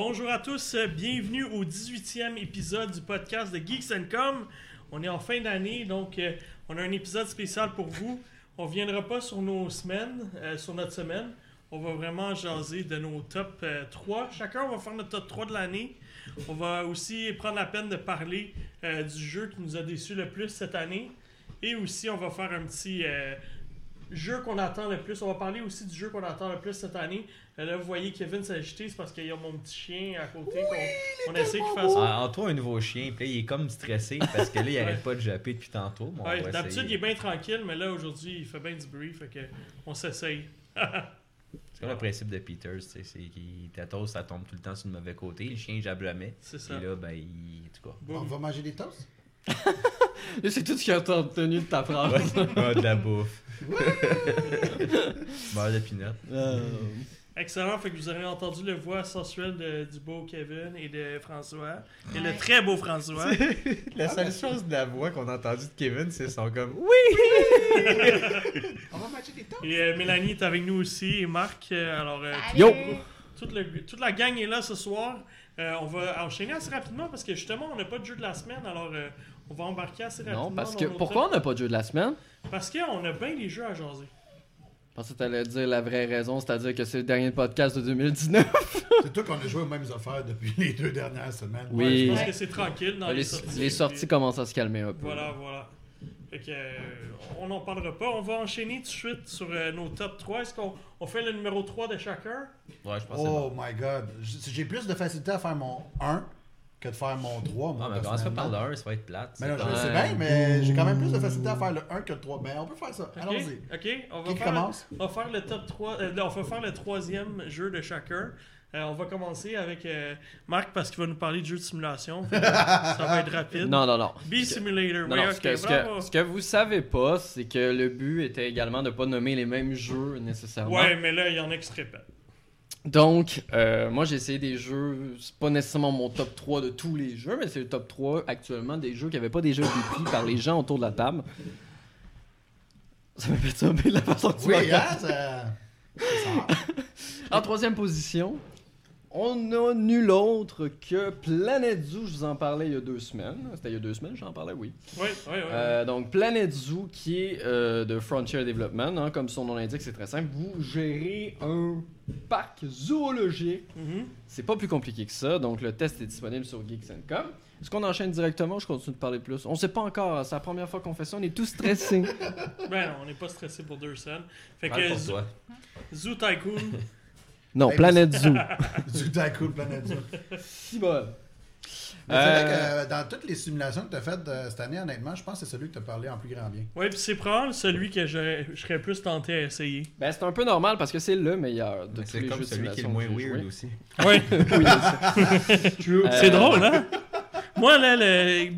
Bonjour à tous, euh, bienvenue au 18e épisode du podcast de Geeks Com. On est en fin d'année, donc euh, on a un épisode spécial pour vous. On ne viendra pas sur nos semaines, euh, sur notre semaine. On va vraiment jaser de nos top 3. Chacun, on va faire notre top 3 de l'année. On va aussi prendre la peine de parler du jeu qui nous a déçus le plus cette année. Et aussi, on va faire un petit jeu qu'on attend le plus. On va parler aussi du jeu qu'on attend le plus cette année. Euh, Là, vous voyez Kevin s'agiter, c'est parce qu'il y a mon petit chien à côté qu'on on essaie qu'il fasse. Ah, Antoine, un nouveau chien, puis là, il est comme stressé parce que là, il arrête pas de japper depuis tantôt. Ouais, D'habitude, il est bien tranquille, mais là, aujourd'hui, il fait bien du bruit, fait que on s'essaye. C'est comme le principe de Peters, tu sais, c'est qu'il tatose, ça tombe tout le temps sur le mauvais côté. Le chien, il jappe jamais. C'est ça. Et là, ben, il. En tout cas. On va manger des toasts? C'est tout ce qui a retenu de ta phrase. Ah, de la bouffe. Beurre de pinot. Euh, Excellent, fait que vous aurez entendu le voix sensuelle de- du beau Kevin et de François. Et le très beau François. La seule chose de la voix qu'on a entendue de Kevin, c'est son comme. On va manger des toasts? Et euh, Mélanie est avec nous aussi, et Marc. euh, alors, euh, Yo! toute, le- toute la gang est là ce soir. Euh, on va enchaîner assez rapidement parce que justement, on n'a pas de jeu de la semaine, alors euh, on va embarquer assez rapidement. non, parce que. Pourquoi on n'a pas de jeu de la semaine? Parce qu'on a bien des jeux à jaser. Je pensais que t'allais dire la vraie raison, c'est-à-dire que c'est le dernier podcast de 2019. C'est toi qu'on a joué aux mêmes affaires depuis les deux dernières semaines. Oui. Ouais, je pense que c'est tranquille dans les, les, sorties. les sorties commencent à se calmer un peu. Voilà, voilà. Fait que, euh, on n'en parlera pas. On va enchaîner tout de suite sur euh, nos top 3. Est-ce qu'on on fait le numéro 3 de chacun? Ouais, je pense. Oh my god. J'ai plus de facilité à faire mon 1 que de faire mon 3. Moi, Ah, mais commence pas par ça va être plate. Mais non, c'est je sais bien, mais j'ai quand même plus de facilité à faire le 1 que le 3. Mais on peut faire ça. Allons-y. Ok, on va Qui faire, commence? on va faire le top 3. euh, non, on va faire le troisième jeu de chacun. Euh, on va commencer avec euh, Marc parce qu'il va nous parler de jeux de simulation. Fait ça va être rapide. Non, non, non. Bee Simulator, Non, oui, non, ok, ce, que, ce, que, ce que vous savez pas, c'est que le but était également de pas nommer les mêmes jeux nécessairement. Ouais, mais là, il y en a qui se répètent. Donc, euh, moi j'ai essayé des jeux, c'est pas nécessairement mon top 3 de tous les jeux, mais c'est le top 3 actuellement des jeux qui n'avaient pas déjà été pris par les gens autour de la table. Ça m'a fait ça de la façon que tu Oui, hein, ça... ça- En troisième position, on a nul autre que Planet Zoo. Je vous en parlais il y a deux semaines. C'était il y a deux semaines, j'en parlais, oui. Oui, oui, oui. Euh, donc, Planet Zoo, qui est euh, de Frontier Development, hein, comme son nom l'indique, c'est très simple. Vous gérez un parc zoologique. Mhm. C'est pas plus compliqué que ça. Donc, le test est disponible sur Geeks.com. Est-ce qu'on enchaîne directement ou je continue de parler plus? On sait pas encore. C'est la première fois qu'on fait ça. On est tous stressés. Ben non, on n'est pas stressé pour deux scènes. Fait Parle que pour Zoo, toi. Zoo Tycoon. Non, Hey, Planet Zoo. Zootaku, Planet Zoo. Si bon. Mais c'est vrai Euh, que euh, dans toutes les simulations que tu as faites euh, cette année, honnêtement, je pense que c'est celui que tu as parlé en plus grand bien. Ouais, puis c'est probablement celui que je, je serais plus tenté à essayer. Ben, c'est un peu normal parce que c'est le meilleur de Mais tous C'est les comme jeux de celui qui est le simulation moins que j'ai weird joué. aussi. Ouais, Oui, c'est Euh, drôle, hein? Moi, là, le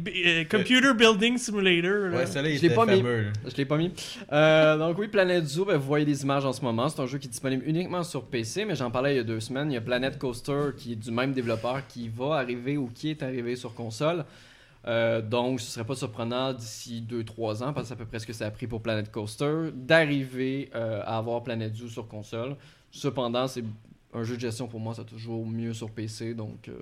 euh, Computer Building Simulator, là, Ouais, il Je l'ai pas mis. fameux. Je l'ai pas mis. Euh, donc oui, Planet Zoo, ben, vous voyez des images en ce moment. C'est un jeu qui est disponible uniquement sur PC, mais j'en parlais il y a deux semaines. Il y a Planet Coaster qui est du même développeur qui va arriver ou qui est arrivé sur console. Euh, donc ce serait pas surprenant d'ici 2-3 ans, parce que c'est à peu près ce que ça a pris pour Planet Coaster, d'arriver euh, à avoir Planet Zoo sur console. Cependant, c'est un jeu de gestion pour moi, ça toujours mieux sur PC, donc euh,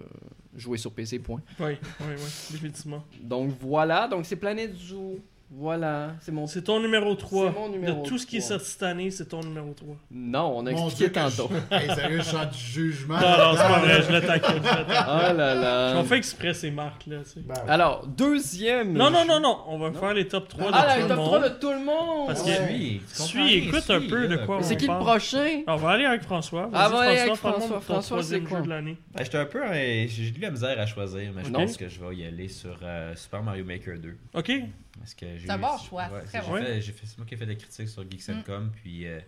jouer sur PC, point. Oui, oui, oui, définitivement. Donc voilà, donc c'est Planet Zoo. Voilà, c'est mon C'est ton numéro 3. C'est mon numéro de tout ce qui est 3. sorti cette année, c'est ton numéro 3. Non, on a Mon expliqué tantôt. je- Hey, sérieux, je du jugement. Non, non, c'est pas vrai, je je taquine. Oh là là. On fait exprès ces marques là, tu sais. Ben, ouais. Alors, deuxième. Non, non, non, non, on va faire les top 3 de Ah, tout le le top monde. 3 de tout le monde. Parce que- Suis, Suis, écoute un peu de quoi on C'est qui le parle. prochain? On va aller avec François. Ah, va aller avec François. François, c'est quoi? de l'année. Ben, J'étais un peu. J'ai eu de la misère à choisir, mais je pense que je vais y aller sur euh, Super Mario Maker 2. Ok, Parce que C'est un bon choix, ouais, bon. fait- j'ai fait- C'est moi qui ai fait la critique sur Geeks Mm. puis euh,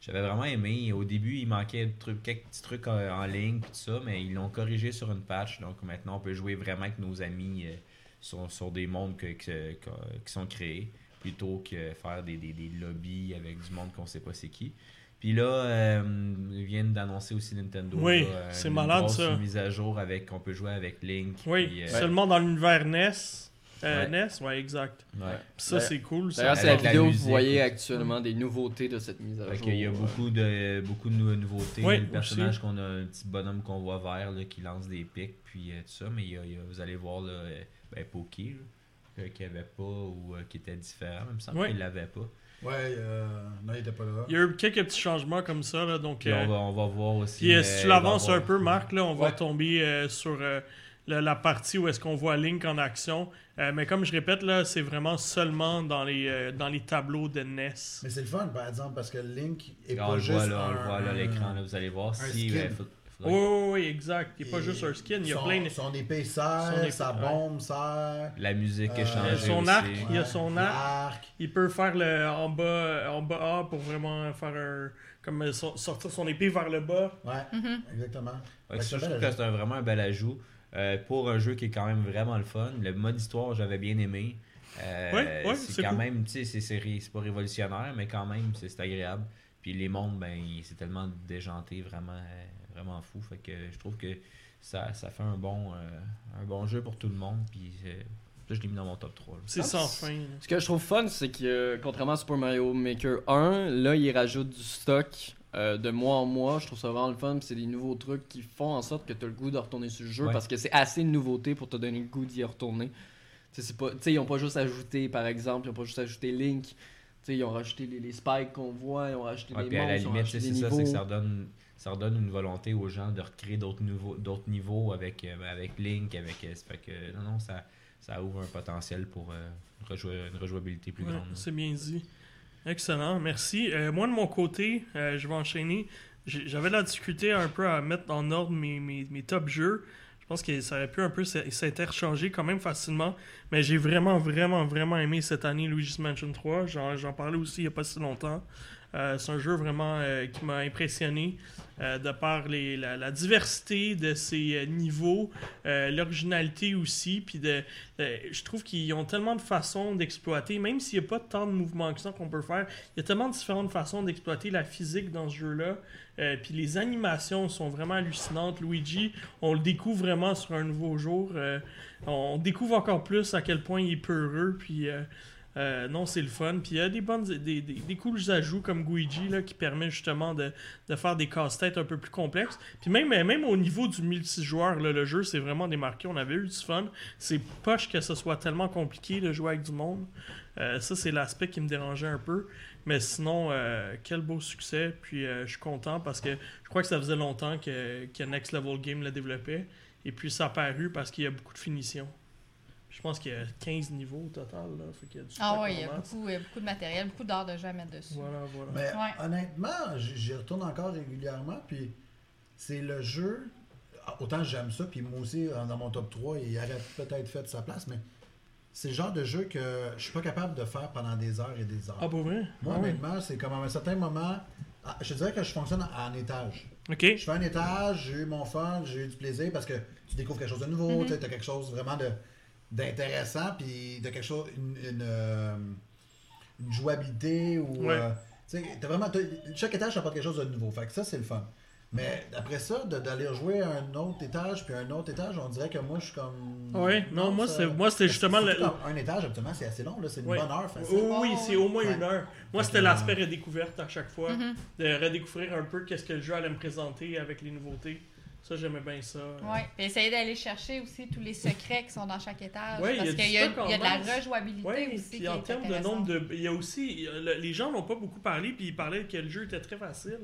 j'avais vraiment aimé. Au début, il manquait de trucs- quelques petits trucs en, en ligne, puis tout ça, mais ils l'ont corrigé sur une patch. Donc maintenant, on peut jouer vraiment avec nos amis euh, sur, sur des mondes que- que- que- qui sont créés, plutôt que faire des, des, des lobbies avec du monde qu'on sait pas c'est qui. Puis là, euh, ils viennent d'annoncer aussi Nintendo. Oui, c'est une malade, grosse ça. mise à jour avec qu'on peut jouer avec Link. Oui, puis, euh, seulement dans l'univers NES. Euh, Ouais. NES, ouais, exact. ouais. Puis ça, Ouais. c'est cool. D'ailleurs, c'est la vidéo musique vous voyez actuellement des nouveautés de cette mise à jour. qu'il y a euh, beaucoup de, beaucoup de nou- nouveautés. Oui, le personnage qu'on a, un petit bonhomme qu'on voit vert là, qui lance des pics, puis euh, tout ça. Mais il y a- il y a- vous allez voir, là, euh, ben, Poké, là, euh, qu'il avait pas ou euh, qui était différent. Il me semble qu'il l'avait pas. Ouais, euh, non, il était pas là. Il y a eu quelques petits changements comme ça. Là, donc, euh, on, va, on va voir aussi. Puis mais si il tu va l'avances un peu, Marc, là, on va Ouais. tomber euh, sur euh, la, la partie où est-ce qu'on voit Link en action. Euh, mais comme je répète, là, c'est vraiment seulement dans les, euh, dans les tableaux de NES. Mais c'est le fun, par exemple, parce que Link est Ah, on pas le juste voit là, on le voit là à l'écran. là, Vous allez voir si. skin. euh, faut- Oui, faudrait- oui, oui, exact. Il n'y a pas juste un skin, il y a son, plein de... Son épée Son sert, épée, sa ouais. bombe sert, La musique Euh, est Il y changée. a son aussi. arc, il y a ouais, son arc. Il peut faire le en bas, en bas A pour vraiment faire un... Comme euh, so- sortir son épée vers le bas. Ouais, Mhm. exactement. Ouais, Ouais, ça, c'est je trouve que c'est un- vraiment un bel ajout. Euh, pour un jeu qui est quand même vraiment le fun. Le mode histoire, j'avais bien aimé. Euh, Ouais, ouais, c'est c'est quand cool. même, tu sais, c'est- pas révolutionnaire, mais quand même, c'est agréable. Puis les mondes, ben, c'est tellement déjanté, vraiment, euh, vraiment fou. Fait que je trouve que ça, ça fait un bon, euh, un bon jeu pour tout le monde. Puis euh, là, je l'ai mis dans mon top 3. là. C'est Ah, sans fin. Ce que je trouve fun, c'est que euh, contrairement à Super Mario Maker 1, là, il rajoute du stock euh, de mois en mois. Je trouve ça vraiment le fun. C'est des nouveaux trucs qui font en sorte que tu as le goût de retourner sur le jeu Ouais. parce que c'est assez de nouveautés pour te donner le goût d'y retourner. Tu sais, ils ont pas juste ajouté, par exemple, ils ont pas juste ajouté Link. Tu sais, ils ont rajouté les, les spikes qu'on voit, ils ont rajouté Ouais, les puis à la monstres, ils ont limite, c'est des ça, c'est que ça redonne, ça redonne une volonté aux gens de recréer d'autres niveaux, d'autres niveaux avec, euh, avec Link, avec. euh, ça fait que non, non, ça, ça ouvre un potentiel pour euh, une rejouabilité plus Ouais, grande. c'est bien dit. Excellent, merci. Euh, moi, de mon côté, euh, je vais enchaîner. J'avais la difficulté un peu à mettre en ordre mes, mes, mes top jeux. Je pense que ça aurait pu un peu s'interchanger quand même facilement. Mais j'ai vraiment, vraiment, vraiment aimé cette année Luigi's Mansion 3. J'en j'en parlais aussi il n'y a pas si longtemps. Euh, c'est un jeu vraiment euh, qui m'a impressionné euh, de par la, diversité de ses niveaux, l'originalité aussi, puis je trouve qu'ils ont tellement de façons d'exploiter, même s'il n'y a pas tant de mouvements que ça qu'on peut faire, il y a tellement de différentes façons d'exploiter la physique dans ce jeu-là. Puis les animations sont vraiment hallucinantes. Luigi, on le découvre vraiment sur un nouveau jour. On découvre encore plus à quel point il est peureux. Puis euh, non, c'est le fun. Puis il y a des bonnes, des, des, cools ajouts comme Guigi qui permet justement de, faire des casse-têtes un peu plus complexes. Puis même, au niveau du multijoueur, le jeu s'est vraiment démarqué. On avait eu du fun. C'est poche que ce soit tellement compliqué de jouer avec du monde. Euh, ça, c'est l'aspect qui me dérangeait un peu. Mais sinon, euh, quel beau succès. Puis je suis content parce que je crois que ça faisait longtemps que, que Next Level Game le développait. Et puis ça a paru parce qu'il y a beaucoup de finitions. Je pense qu'il y a 15 niveaux au total. Là, fait qu'il y a du Ah en il y a beaucoup, il y a beaucoup de matériel, beaucoup d'heures de jeu à mettre dessus. Voilà, voilà. Mais Ouais. honnêtement, j'y retourne encore régulièrement, puis c'est le jeu. Autant j'aime ça, puis moi aussi, dans mon top 3, il aurait peut-être fait sa place, mais c'est le genre de jeu que je suis pas capable de faire pendant des heures et des heures. Ah, pour vrai? Moi, Ah honnêtement, c'est comme à un certain moment. ah, Je dirais que je fonctionne en étage. Ok. Je fais un étage, j'ai eu mon fun, j'ai eu du plaisir parce que tu découvres quelque chose de nouveau, Mhm. tu as quelque chose vraiment de d'intéressant, puis de quelque chose, une, une, euh, une jouabilité ou. Ouais. euh, tu sais, vraiment. chaque étage apporte quelque chose de nouveau. Fait que ça, c'est le fun. Mais après ça, de- d'aller jouer à un autre étage puis un autre étage, on dirait que moi, je suis comme. Ouais, non, moi, c'est- moi, c'était justement le- Un étage, c'est assez long, là. C'est une Ouais. bonne heure, facile. Oui, c'est au moins Ouais. une heure. Moi, c'était que, l'aspect euh, redécouverte à chaque fois. Mhm. De redécouvrir un peu qu'est-ce que le jeu allait me présenter avec les nouveautés. Ça, j'aimais bien ça. Ouais. Puis essayer d'aller chercher aussi tous les secrets qui sont dans chaque étage. Ouais, parce qu'il y, a- y de la rejouabilité Ouais, aussi. puis qui en termes de nombre de. Il y a aussi. les gens n'ont pas beaucoup parlé, puis ils parlaient que le jeu était très facile.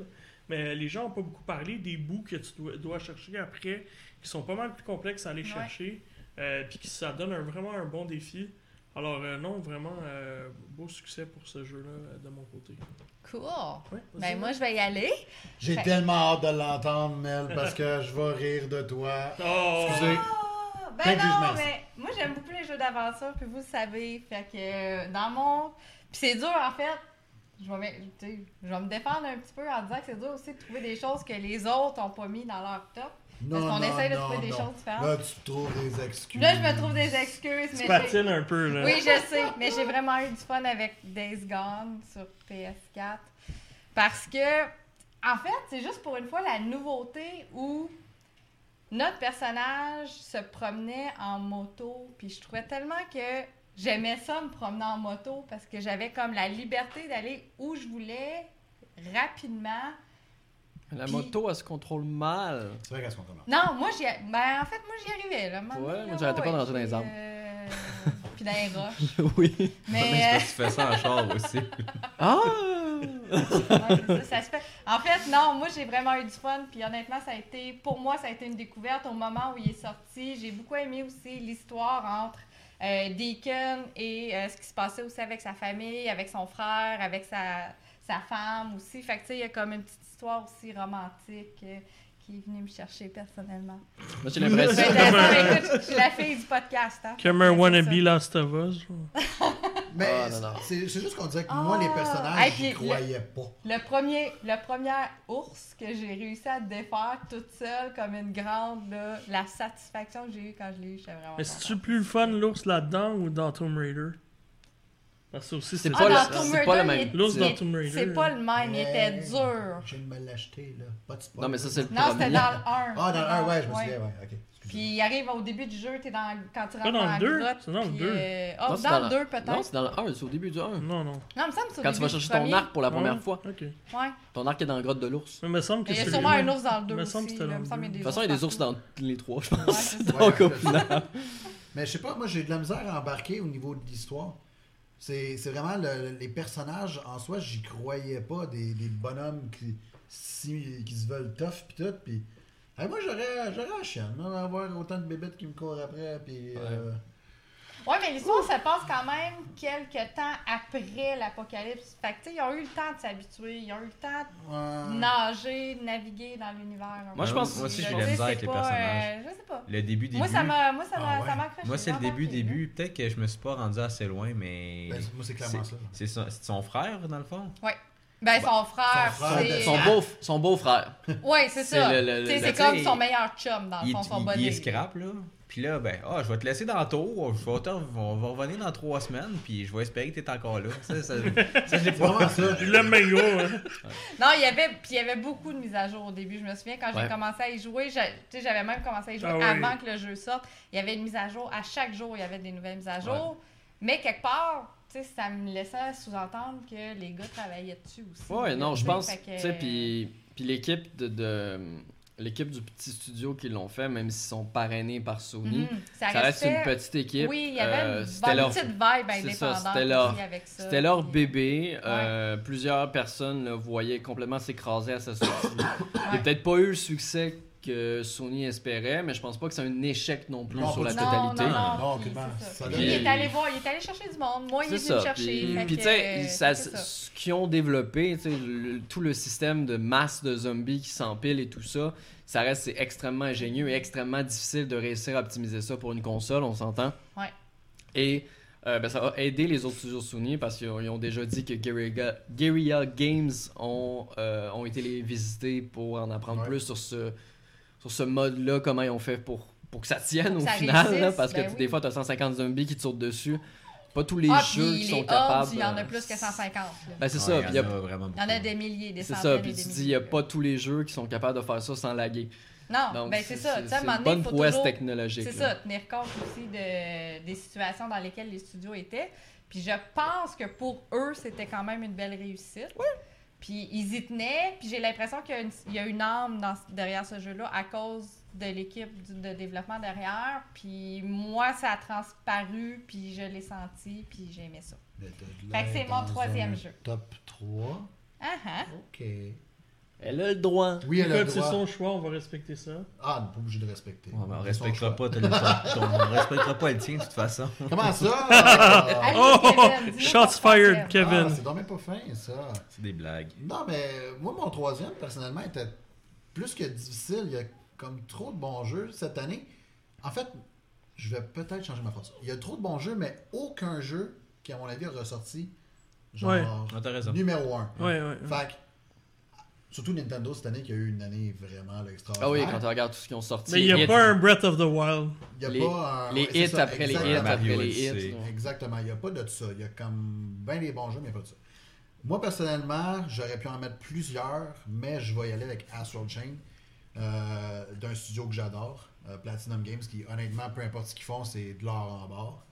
Mais les gens n'ont pas beaucoup parlé des bouts que tu dois, dois chercher après, qui sont pas mal plus complexes à aller Ouais. chercher, euh, puis ça donne un- vraiment un bon défi. Alors, euh, non, vraiment, euh, beau succès pour ce jeu-là euh, de mon côté. Cool. Ouais, Ben, moi, je vais y aller. J'ai Fait- tellement hâte de l'entendre, Mel, parce que je vais rire de toi. Oh! Excusez. Ah, Ben non, mais moi j'aime beaucoup les jeux d'aventure, puis vous le savez. Fait que dans mon. Puis c'est dur en fait. Je vais, je vais me défendre un petit peu en disant que c'est dur aussi de trouver des choses que les autres n'ont pas mis dans leur top. Parce qu'on essaie de trouver des choses différentes. Là, tu trouves des excuses. Là, je me trouve des excuses, Tu mais. patines un peu, là. Oui, je sais, mais j'ai vraiment eu du fun avec Days Gone sur PS4. Parce que, en fait, c'est juste pour une fois la nouveauté où notre personnage se promenait en moto. Puis je trouvais tellement que j'aimais ça me promener en moto parce que j'avais comme la liberté d'aller où je voulais rapidement. La Puis- moto, elle se contrôle mal. C'est vrai qu'elle se comprend. Non, moi, j'y... Ben, en fait, moi, j'y arrivais. Là, Ouais, moi, j'arrêtais pas de rentrer dans les arbres. euh, Puis dans les roches. oui. Mais Mais... que tu fais ça en char aussi. Ah! Ouais, c'est ça, ça se fait. En fait, non, moi j'ai vraiment eu du fun. Puis honnêtement, ça a été, pour moi, ça a été une découverte au moment où il est sorti. J'ai beaucoup aimé aussi l'histoire entre euh, Deacon et euh, ce qui se passait aussi avec sa famille, avec son frère, avec sa, sa femme aussi. Fait que tu sais, il y a comme une petite histoire aussi romantique euh, qui est venue me chercher personnellement. Moi, j'ai Ben, l'impression. écoute, je suis la fille du podcast. Hein. Comme un wannabe. Last of Us. Mais Ah, non, non. c'est juste qu'on disait que moi, les Ah. personnages, Hey, j'y le- croyais pas. Le premier, le premier ours que j'ai réussi à défaire toute seule comme une grande, là, la satisfaction que j'ai eue quand je l'ai eu, j'étais vraiment Mais c'est-tu plus le fun, l'ours là-dedans ou dans Tomb Raider? Ça aussi, C'est pas, Ah, le- pas le même. L'ours dans Tomb Raider. C'est pas le même, il était dur. Je viens de me l'acheter, là. Pas de spoil. Non, mais ça, c'est le Non, c'était dans le 1. Ah, dans le 1, ouais, je me souviens, ouais, ok. Puis il arrive au début du jeu, t'es dans, quand tu rentres dans la grotte. c'est dans le puis, deux. euh, oh, Non, c'est dans, le la- 2 peut-être. Non, c'est dans le 1, c'est au début du 1. Non, non. Non, il me semble que c'est au Quand tu vas chercher ton arc pour la première fois. Ok. Ouais. Ton arc est dans la grotte de l'ours. Mais il me semble que il y a c'est sûrement un ours dans le 2 me semble que aussi. c'était là. dans Il me le semble qu'il y a deux. des De toute façon, il y a des ours dans les trois, je Ouais, pense. Donc, Ouais, au final. Mais je sais pas, moi j'ai de la misère à embarquer au niveau de l'histoire. C'est c'est vraiment le- les personnages en soi, j'y croyais pas. Des, des bonhommes qui, si- qui se veulent tough pis tout. Pis, Hey, moi j'aurais j'aurais chienne, là, d'avoir autant de bébêtes qui me courent après. Pis, euh, Ouais, mais l'histoire se passe quand même quelques temps après l'apocalypse. Fait que, tu sais, ils ont eu le temps de s'habituer, ils ont eu le temps de ouais. nager, de naviguer dans l'univers. un Moi, je pense- Moi aussi, j'ai la misère avec c'est les pas, personnages. euh, je sais pas. Le début, début. Moi, ça m'a moi, ça Ah m'a ouais. ça m'a accroché. Moi, c'est le début, début. Peut-être que je me suis pas rendu assez loin, mais. Ben, moi c'est clairement ça. C'est son, c'est son frère, dans le fond? là. Ben, son frère, son frère, c'est... Son beau, son beau frère. Ouais, c'est ça. c'est comme son meilleur chum, dans le fond, son body. il est scrap, là. Puis là, ben, ah, je vais te laisser dans le tour. Je vais te- on va revenir dans trois semaines, puis je vais espérer que t'es encore là. Ça, vraiment ça. Bien gros, hein. Non, il y avait, puis il y avait beaucoup de mises à jour au début. Je me souviens quand j'ai Ouais. commencé à y jouer, tu j'avais même commencé à y jouer Ah oui. avant que le jeu sorte. Il y avait une mise à jour. À chaque jour, il y avait des nouvelles mises à jour. Mais quelque part, tu sais, ça me laissait sous-entendre que les gars travaillaient dessus aussi. Ouais, non, je Tu pense. Tu sais, puis puis l'équipe de. de- L'équipe du petit studio qui l'ont fait, même s'ils sont parrainés par Sony, Mhm. ça, ça reste une petite équipe. Oui, il y avait Euh, une leur- petite vibe indépendante c'était leur- avec ça. C'était leur bébé. euh, Plusieurs personnes le voyaient complètement s'écraser à sa sortie. Il Ouais. n'a peut-être pas eu le succès que Sony espérait, mais je pense pas que c'est un échec non plus Non, sur la non, totalité. Non, non, Non, ça. Ça il est allé voir, il est allé chercher du monde. Moi, il est venu me chercher. Puis, tu sais, ça. ce qu'ils ont développé, le- tout le système de masse de zombies qui s'empilent et tout ça, ça reste c'est extrêmement ingénieux et extrêmement difficile de réussir à optimiser ça pour une console, on s'entend? Ouais. Et euh, ben, ça va aider les autres studios Sony parce qu'ils ont, déjà dit que Guerrilla, Guerrilla Games ont, euh, ont été les visiter pour en apprendre Ouais. plus sur ce, sur ce mode-là, comment ils ont fait pour, pour que ça tienne Pour au ça final, là, parce que ben des oui. fois, tu as 150 zombies qui te sautent dessus. Pas tous les Ah, jeux qui les sont capables. Il y en a euh, plus que 150. là. Ben, c'est Ouais, ça. il puis y y en a- a vraiment Il y en a des milliers, des C'est centaines ça. et Puis tu dis, il n'y a pas tous les jeux qui sont capables de faire ça sans laguer. Non, Donc, ben c'est ça. C'est une bonne prouesse toujours... technologique. C'est ça, tenir compte aussi de, des situations dans lesquelles les studios étaient. Puis je pense que pour eux, c'était quand même une belle réussite. Puis ils y tenaient. Puis j'ai l'impression qu'il y a une, âme dans- derrière ce jeu-là à cause de l'équipe de développement derrière. Puis moi, ça a transparu. Puis je l'ai senti. Puis j'ai aimé ça. Fait que c'est mon troisième jeu. Top 3. Ah ah. Ok. Elle a le droit. Oui, elle a le Écoute, c'est droit. son choix, on va respecter ça. Ah, on n'est pas obligé de respecter. Ouais, ben, on C'est respectera pas, ton- ton- on respectera pas le tien de toute façon. Comment ça? Allez, Oh, Kevin, shots fired. Kevin. Ah, c'est dommage pas fin, ça. C'est des blagues. Non, mais moi, mon troisième, personnellement, était plus que difficile. Il y a comme trop de bons jeux cette année. En fait, je vais peut-être changer ma phrase. Il y a trop de bons jeux, mais aucun jeu qui, à mon avis, a ressorti genre Ouais. Ah, numéro un. Ouais, ouais. Fait que, surtout Nintendo cette année qui a eu une année vraiment là, Ah extraordinaire. oui, quand tu regardes tout ce qu'ils ont sorti. Mais il n'y a pas un Breath of the Wild. Il y a les- pas un- les hits ça, après les hits exactement. après les hits. Exactement, il n'y a pas de ça. Il y a comme bien des bons jeux, mais pas de ça. Moi, personnellement, j'aurais pu en mettre plusieurs, mais je vais y aller avec Astral Chain, euh, d'un studio que j'adore, euh, Platinum Games, qui, honnêtement, peu importe ce qu'ils font, c'est de l'or en bord.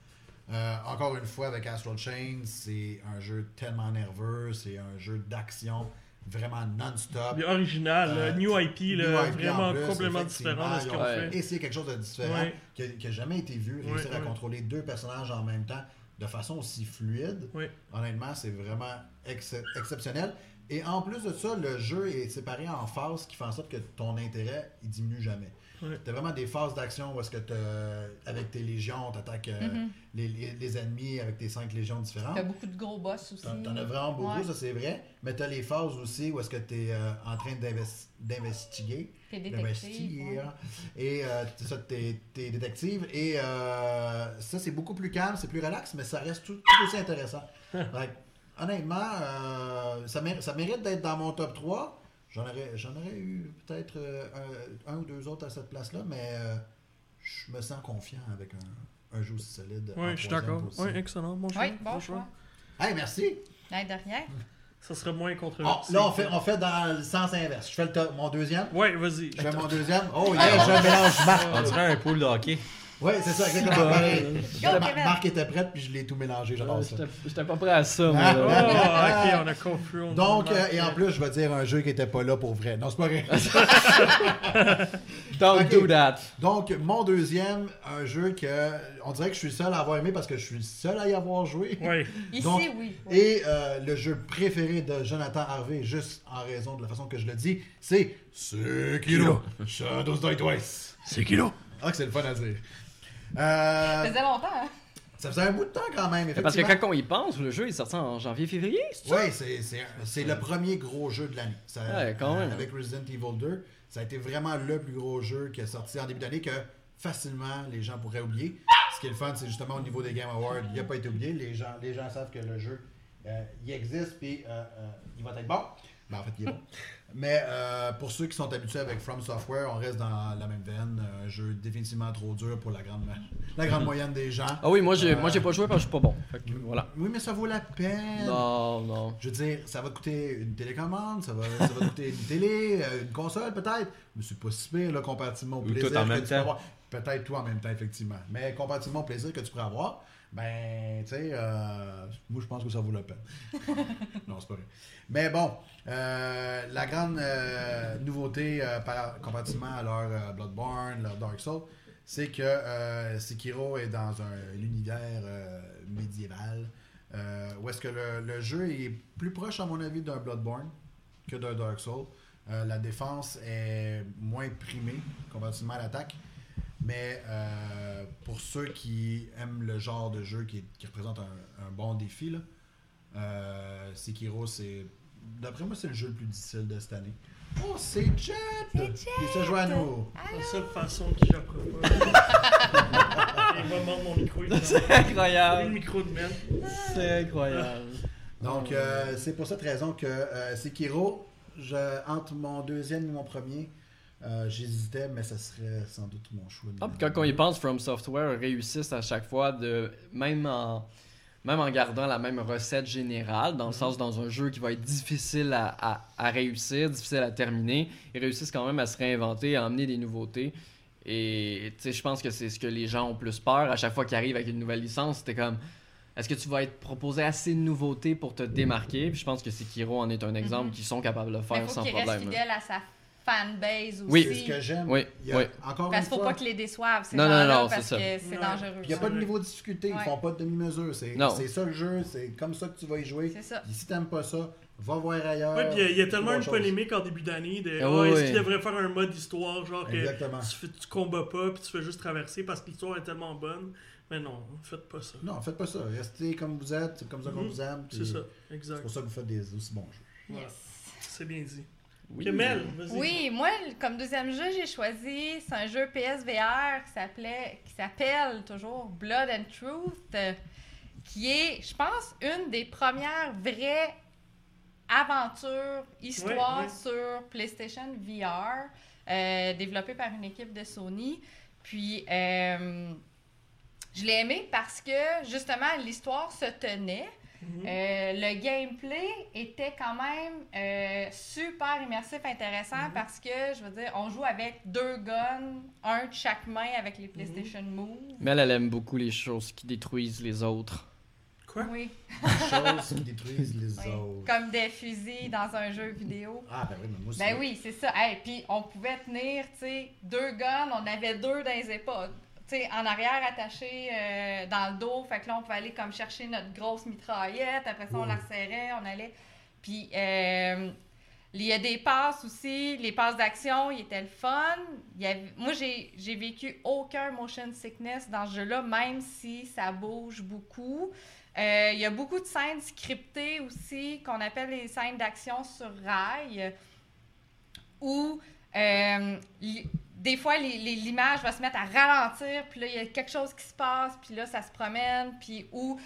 Euh, encore une fois, avec Astral Chain, c'est un jeu tellement nerveux, c'est un jeu d'action vraiment non-stop. Original, Euh, New IP, là, New IP en vraiment plus, complètement différent de ce ont effectivement, fait. Essayer quelque chose de différent Ouais. qui n'a jamais été vu, Ouais, réussir à ouais. contrôler deux personnages en même temps de façon aussi fluide. Ouais. Honnêtement, c'est vraiment ex- exceptionnel. Et en plus de ça, le jeu est séparé en phases qui font en sorte que ton intérêt il diminue jamais. Ouais. Tu as vraiment des phases d'action où est-ce que t'as- avec tes légions, tu attaques Mhm. les, les- les ennemis avec tes cinq légions différentes. T'as beaucoup de gros boss aussi. T'en t'en as vraiment beaucoup, Ouais. ça c'est vrai. Mais tu as les phases aussi où est-ce que tu es en train d'investi- d'investiguer. T'es détective. ouais. Et euh, ça, t'es, t'es détective. Et euh, ça, c'est beaucoup plus calme, c'est plus relax, mais ça reste tout, tout aussi intéressant. Fait que, honnêtement, euh, ça, mér- ça mérite d'être dans mon top 3. J'en aurais, j'en aurais eu peut-être euh, un, un ou deux autres à cette place-là, mais euh, je me sens confiant avec un, un jeu aussi solide. Ouais, je suis d'accord. Ouais, excellent. Bon choix. Oui, bon choix. Hey, merci! Hey, de rien. Ça serait moins Oh, controversé. là, on fait, on fait dans le sens inverse. Je fais le top- mon deuxième. Ouais, vas-y. Je fais mon deuxième. Oh, yeah, je mélange Marc. On dirait un pool de hockey. Oui, c'est ça, exactement. pareil. Go, Mar- Kevin. Marc était prête, puis je l'ai tout mélangé. J'adore Euh, ça. J'étais j'étais pas prêt à ça, moi. Ah, Oh, là. ok, on a on Donc, euh, et en plus, je vais dire un jeu qui était pas là pour vrai. Non, c'est pas vrai. Don't Ok. do that. Donc, mon deuxième, un jeu que on dirait que je suis le seul à avoir aimé parce que je suis le seul à y avoir joué. Ouais. Ici, Donc, oui. Et euh, le jeu préféré de Jonathan Harvey, juste en raison de la façon que je le dis, c'est Sekiro Shadows Die Twice. Sekiro. Ah, que c'est le fun à dire. Ça Euh, faisait longtemps, hein? ça faisait un bout de temps quand même, Parce que quand on y pense, le jeu est sorti en janvier-février, c'est ça? Oui, c'est, c'est, c'est le premier gros jeu de l'année. Ça- Ouais, quand même. Avec Resident Evil 2, ça a été vraiment le plus gros jeu qui est sorti en début d'année que facilement les gens pourraient oublier. Ce qui est le fun, c'est justement au niveau des Game Awards, il n'a pas été oublié. Les gens, les gens savent que le jeu, euh, il existe, puis euh, euh, il va être bon. Ben, en fait, il est bon. Mais euh, pour ceux qui sont habitués avec From Software, on reste dans la même veine. Un jeu définitivement trop dur pour la grande, la grande moyenne des gens. Ah oui, moi j'ai Euh, moi j'ai pas joué parce que je suis pas bon. Fait que, voilà. Oui, mais ça vaut la peine. Non, non. Je veux dire, ça va te coûter une télécommande, ça va, ça va te coûter une télé, euh, une console peut-être, mais c'est pas si pire là, comparativement au Ou plaisir tout en que même tu temps. avoir. Peut-être tout en même temps, effectivement. Mais comparativement au plaisir que tu pourrais avoir, ben, tu sais, euh, moi je pense que ça vaut la peine. non, c'est pas vrai. Mais bon, euh, la grande euh, nouveauté euh, par, comparativement à leur Bloodborne, leur Dark Souls, c'est que Sekiro est dans un univers médiéval. où est-ce que le, le jeu est plus proche, à mon avis, d'un Bloodborne que d'un Dark Souls. La défense est moins primée comparativement à l'attaque. Mais euh, pour ceux qui aiment le genre de jeu qui, qui représente un, un bon défi, là, euh, Sekiro, c'est. D'après moi, c'est le jeu le plus difficile de cette année. Oh, c'est Jet! Il se joue à nous. La seule façon que j'apprends pas. Il va mordre mon micro. Il C'est va le incroyable. micro de merde. C'est incroyable. Donc, euh, c'est pour cette raison que euh, Sekiro, je, entre mon deuxième et mon premier, euh, j'hésitais, mais ça serait sans doute mon choix. Ah, quand on y pense, From Software réussissent à chaque fois de même en même en gardant la même recette générale, dans le sens dans un jeu qui va être difficile à, à- à réussir, difficile à terminer, ils réussissent quand même à se réinventer, à amener des nouveautés. Et tu sais, je pense que c'est ce que les gens ont plus peur à chaque fois qu'ils arrivent avec une nouvelle licence. C'était comme, est-ce que tu vas être proposé assez de nouveautés pour te démarquer? Puis je pense que Sekiro en est un exemple Mhm. qui sont capables de Mais faire il faut sans reste problème. là. fidèle à sa fanbase aussi. Oui. C'est ce que j'aime. Oui, Il y a- oui. Encore Parce une qu'il faut fois, pas qu'ils les déçoivent, ces Non, non, non, parce c'est que ça. c'est dangereux. il n'y a pas de niveau de difficulté, ils Ouais. font pas de demi-mesure. C'est c'est ça le jeu, c'est comme ça que tu vas y jouer. C'est ça. Puis si t'aimes pas ça, va voir ailleurs. Ouais, puis il y a- il y, a tellement une chose. polémique en début d'année de Ah oui, est-ce oui. qu'il devrait faire un mode histoire, genre que Exactement. tu, fais, tu combats pas puis tu fais juste traverser parce que l'histoire est tellement bonne. Mais non, faites pas ça. Non, faites pas ça. Restez comme vous êtes, c'est comme ça qu'on Mhm. vous aime. C'est ça, C'est exact. pour ça que vous faites des aussi bons jeux. Voilà. Yes. C'est bien dit. Oui. Kemel. Oui, moi, comme deuxième jeu, j'ai choisi, c'est un jeu PSVR qui s'appelait, qui s'appelle toujours Blood and Truth, euh, qui est, je pense, une des premières vraies aventures, histoires sur PlayStation VR, euh, développée par une équipe de Sony. Puis, euh, je l'ai aimé parce que, justement, l'histoire se tenait. Mhm. Euh, le gameplay était quand même euh, super immersif, intéressant Mhm. parce que, je veux dire, on joue avec deux guns, un de chaque main avec les PlayStation Move. Mais elle, elle aime beaucoup les choses qui détruisent les autres. Quoi? Oui, choses qui détruisent les oui. autres. comme des fusils dans un jeu vidéo. Ah, ben oui, mais moi aussi. Ben oui, c'est ça. Hey, puis on pouvait tenir, tu sais, deux guns, on avait deux dans les épaules. Sais, en arrière attachés euh, dans le dos. Fait que là, on pouvait aller comme chercher notre grosse mitraillette. Après ça, on la resserrait, on allait. Puis euh, il y a des passes aussi. Les passes d'action, ils étaient le fun. Il y avait- Moi, j'ai j'ai vécu aucun motion sickness dans ce jeu-là, même si ça bouge beaucoup. Euh, il y a beaucoup de scènes scriptées aussi, qu'on appelle les scènes d'action sur rail, où euh, des fois l'image va se mettre à ralentir, puis là il y a quelque chose qui se passe, puis là ça se promène, puis où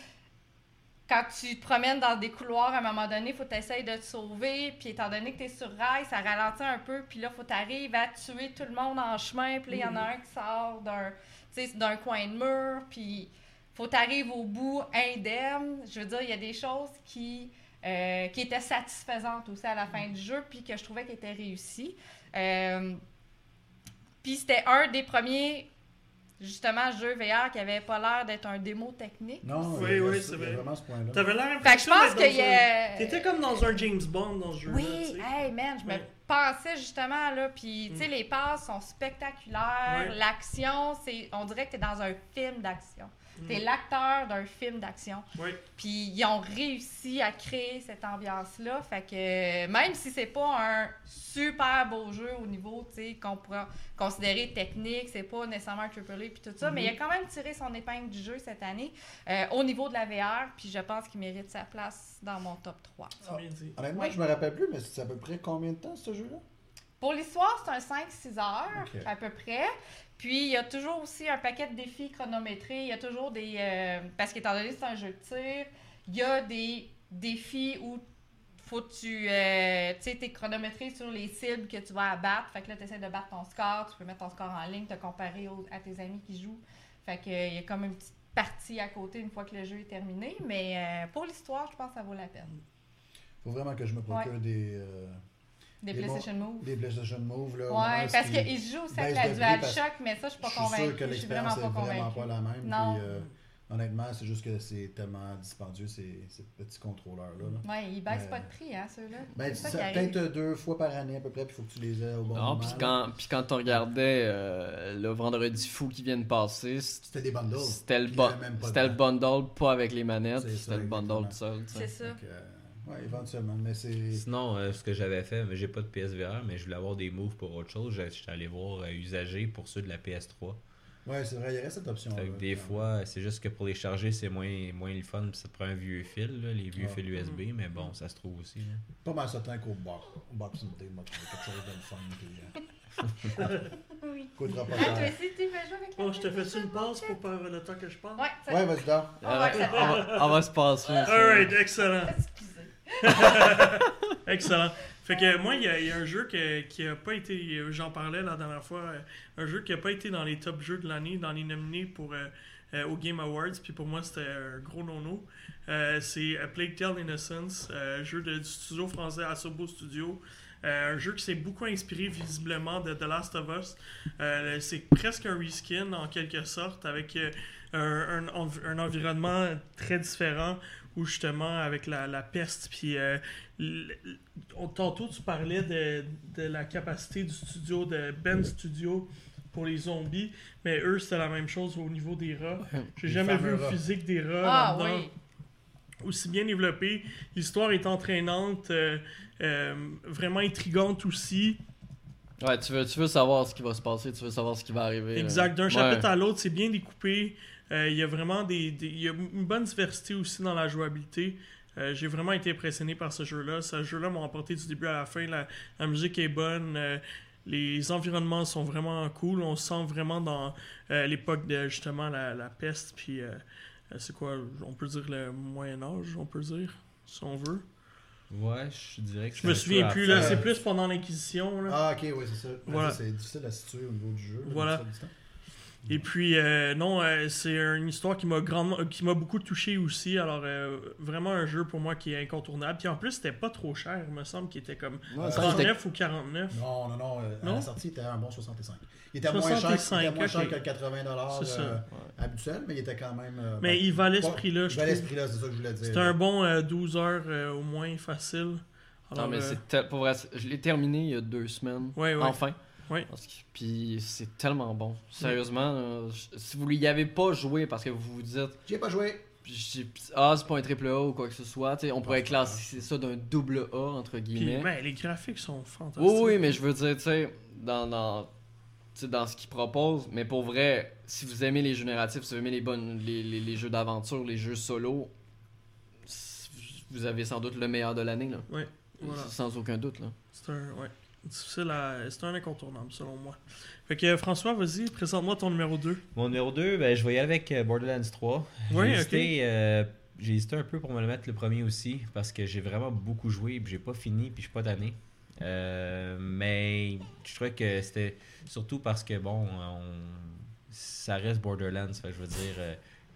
quand tu te promènes dans des couloirs, à un moment donné, il faut essayes de te sauver, puis étant donné que tu es sur rail, ça ralentit un peu, puis là, il faut arrives à tuer tout le monde en chemin, puis là, il y en a un qui sort d'un coin de mur, puis faut arrives au bout indemne. Je veux dire, il y a des choses qui, euh, qui étaient satisfaisantes aussi à la fin du jeu, puis que je trouvais qu'elles étaient réussies. Euh, puis c'était un des premiers, justement, jeux VR qui avait pas l'air d'être un démo technique. Non, Oui, oui, c'est vrai. vraiment ce point-là. T'avais l'air Fait que je pense qu'il y a... T'étais comme dans un James Bond dans ce jeu-là. Oui, tu sais. hey man, je me Ouais. pensais justement là, puis tu sais, Mm. les passes sont spectaculaires, Ouais. l'action, c'est, on dirait que t'es dans un film d'action. T'es Mm. l'acteur d'un film d'action. Oui. Puis ils ont réussi à créer cette ambiance-là. Fait que même si c'est pas un super beau jeu au niveau, tu sais, qu'on pourra considérer technique, c'est pas nécessairement un triple A puis tout ça, mais il a quand même tiré son épingle du jeu cette année euh, au niveau de la VR, puis je pense qu'il mérite sa place dans mon top 3. C'est bien dit. Honnêtement, Oui. je me rappelle plus, mais c'est à peu près combien de temps ce jeu-là? Pour l'histoire, c'est un 5-6 heures à peu près. Puis il y a toujours aussi un paquet de défis chronométrés. Il y a toujours des. euh, parce qu'étant donné que c'est un jeu de tir, il y a des défis où faut que tu. euh, tu sais, t'es chronométré sur les cibles que tu vas abattre. Fait que là, tu essaies de battre ton score. Tu peux mettre ton score en ligne, te comparer à tes amis qui jouent. Fait que il y a comme une petite partie à côté une fois que le jeu est terminé. Mais euh, pour l'histoire, je pense que ça vaut la peine. Faut vraiment que je me procure des, euh, Des Des PlayStation Move. des PlayStation Move. Là, où parce ce qui- qu'il se joue aussi avec de la DualShock, mais ça, je suis pas Je suis sûr que l'expérience pas est vraiment pas la même. Non. Puis, euh, honnêtement, c'est juste que c'est tellement dispendieux ces, ces petits contrôleurs-là. là. Ouais, ils baissent Mais- pas de prix, hein, ceux-là. Ben, peut-être deux fois par année à peu près, puis il faut que tu les aies au bon Non, moment. puis quand, puis quand on regardait euh, le vendredi fou qui vient de passer, C'était des bundles. c'était le, le bundle pas avec les manettes, c'était le bundle tout seul. C'est ça. Donc, euh, ouais, éventuellement. Mais c'est. Sinon, euh, ce que j'avais fait, mais j'ai pas de PSVR, mais je voulais avoir des moves pour autre chose. J'étais allé voir euh, Usager pour ceux de la PS3. Ouais, c'est vrai, il y aurait cette option. Fait que des fois, c'est juste que pour les charger, c'est moins, moins le fun. puis Ça te prend un vieux fil, là, les vieux Ah. fils USB, mais bon, ça se trouve aussi. là. Pas mal ce temps qu'au box. Au Boxing Day, moi, trouver quelque chose de le fun. Puis, euh, Oui. coûtera pas toi cher. aussi, tu veux jouer avec la Bon, je te fais une pause pour faire le temps que je parle. Ouais, ça... Ouais, vas-y, donc. Ouais, on, va, on va se passer. ça. Alright, excellent. Excusez. Excellent. Fait que moi, il y, a- un jeu qui a pas été, j'en parlais la dernière fois, euh, un jeu qui a pas été dans les top jeux de l'année, dans les nominés pour euh, euh, au Game Awards, puis pour moi c'était un gros nono. Euh, c'est Plague Tale Innocence, euh, jeu de, du studio français Asobo Studio. Un jeu qui s'est beaucoup inspiré visiblement de The Last of Us. C'est presque un reskin en quelque sorte, avec un environnement très différent où justement avec la, la peste puis euh, tantôt tu parlais de, de la capacité du studio de Ben Studio pour les zombies mais eux c'était la même chose au niveau des rats. J'ai jamais vu le physique des rats Ah là-dedans. oui. aussi bien développé l'histoire est entraînante euh, euh, vraiment intrigante aussi Ouais, tu veux, tu veux savoir ce qui va se passer, tu veux savoir ce qui va arriver. Exact. D'un Ouais. chapitre à l'autre, c'est bien découpé. Euh, Il y a vraiment des, des- y a une bonne diversité aussi dans la jouabilité. Euh, j'ai vraiment été impressionné par ce jeu-là. Ce jeu-là m'a emporté du début à la fin. La, la musique est bonne. euh, les environnements sont vraiment cool. On se sent vraiment dans euh, l'époque de justement la, la peste. Puis euh, euh, c'est quoi On peut dire le Moyen-Âge, on peut dire, si on veut. Ouais, je dirais que Je me souviens plus, là. C'est plus pendant l'Inquisition. là. Ah, ok, oui, c'est ça. Voilà. C'est difficile à situer au niveau du jeu. là, Voilà. comme ça, du temps. Et puis, euh, non, euh, c'est une histoire qui m'a grandement, qui m'a beaucoup touché aussi. Alors, euh, vraiment un jeu pour moi qui est incontournable. Puis en plus, c'était pas trop cher, il me semble, qu'il était comme Ouais, ça, 39 ou 49. Non, non, non. euh, à Non? la sortie, il était un bon 65. Il était moins cher, il 65, était moins cher que le 80$ C'est ça. euh, habituel, mais il était quand même. euh, Mais ben, il valait ce prix-là, Il valait ce prix-là, c'est ça que je voulais dire. C'était un bon euh, 12 heures euh, au moins facile. Alors, Non, mais euh, c'est pour vrai, je l'ai terminé il y a deux semaines. Ouais, ouais. Enfin. Que- Puis c'est tellement bon. Sérieusement, je- si vous y avez pas joué parce que vous vous dites J'y ai pas joué. je- ah c'est pas un triple A ou quoi que ce soit, tu sais, on pourrait classer ça d'un double A entre puis, guillemets. ben, les graphiques sont fantastiques. Oui, oui, mais je veux dire, tu sais, dans, dans, tu sais, dans ce qu'ils proposent, mais pour vrai, si vous aimez les jeux narratifs, si vous aimez les, bonnes, les, les, les jeux d'aventure, les jeux solo, vous avez sans doute le meilleur de l'année, là. Voilà. Sans aucun doute, là. C'est un, ouais, difficile à... C'est un incontournable, selon moi. Fait que, François, vas-y, présente-moi ton numéro 2. Mon numéro 2, ben, je aller avec euh, Borderlands 3. J'ai Ouais, hésité, euh, j'ai hésité un peu pour me le mettre le premier aussi, parce que j'ai vraiment beaucoup joué, puis j'ai pas fini, puis je suis pas tanné. Euh, mais je trouvais que c'était surtout parce que, bon, on- ça reste Borderlands, fait que je veux dire,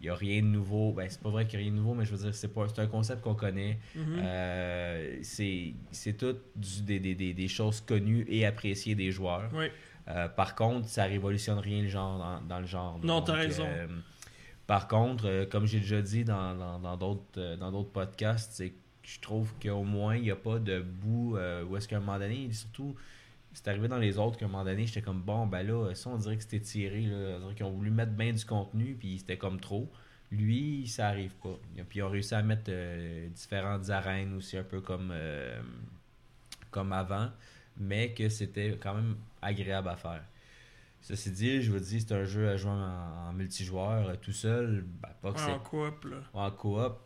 il y a rien de nouveau. Ben, c'est pas vrai qu'il y a rien de nouveau, mais je veux dire, c'est pas- c'est un concept qu'on connaît. Mhm. Euh, c'est c'est tout du- des, des- des- des choses connues et appréciées des joueurs. Euh, par contre, ça révolutionne rien le genre dans, dans le genre. Non, t'as raison. euh, par contre, comme j'ai déjà dit dans dans- dans d'autres dans d'autres podcasts, c'est que je trouve qu'au moins il n'y a pas de bout où est-ce qu'à un moment donné, surtout c'est arrivé dans les autres qu'à un moment donné, j'étais comme bon ben là, ça on dirait que c'était tiré là, on dirait qu'ils ont voulu mettre bien du contenu puis c'était comme trop. Lui, ça arrive pas. Puis ils ont réussi à mettre euh, différentes arènes aussi un peu comme euh, comme avant, mais que c'était quand même agréable à faire. Ceci dit, je vous dis, c'est un jeu à jouer en, en multijoueur, tout seul, ben, pas que en coop, là. en coop,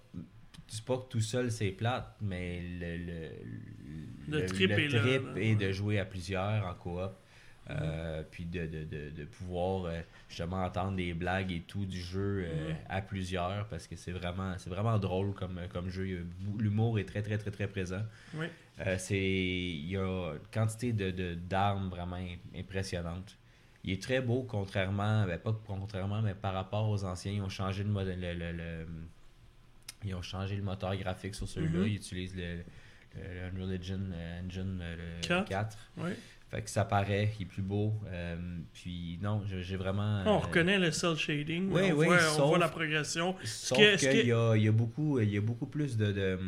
c'est pas que tout seul c'est plate, mais le, le, Le trip est là, trip est de jouer à plusieurs en coop. euh, puis de, de, de, de pouvoir euh, justement entendre des blagues et tout du jeu euh, Mhm. à plusieurs parce que c'est vraiment c'est vraiment drôle comme, comme jeu. L'humour est très très très très présent. Oui. C'est il y a une quantité de d'armes vraiment im- impressionnante. Il est très beau contrairement ben, pas contrairement mais par rapport aux anciens, ils ont changé le modèle le, le- le- ils ont changé le moteur graphique sur celui-là, Mhm. ils utilisent le, le Unreal Engine, euh, Engine euh, le Quatre. 4. Ouais. Fait que ça paraît, il est plus beau. euh, puis non, j'ai vraiment. On euh, reconnaît le cell shading. oui, on, oui, voit, on sauf- voit la progression. Sauf qu'il y, a, il y, a beaucoup, il y a beaucoup plus de, de,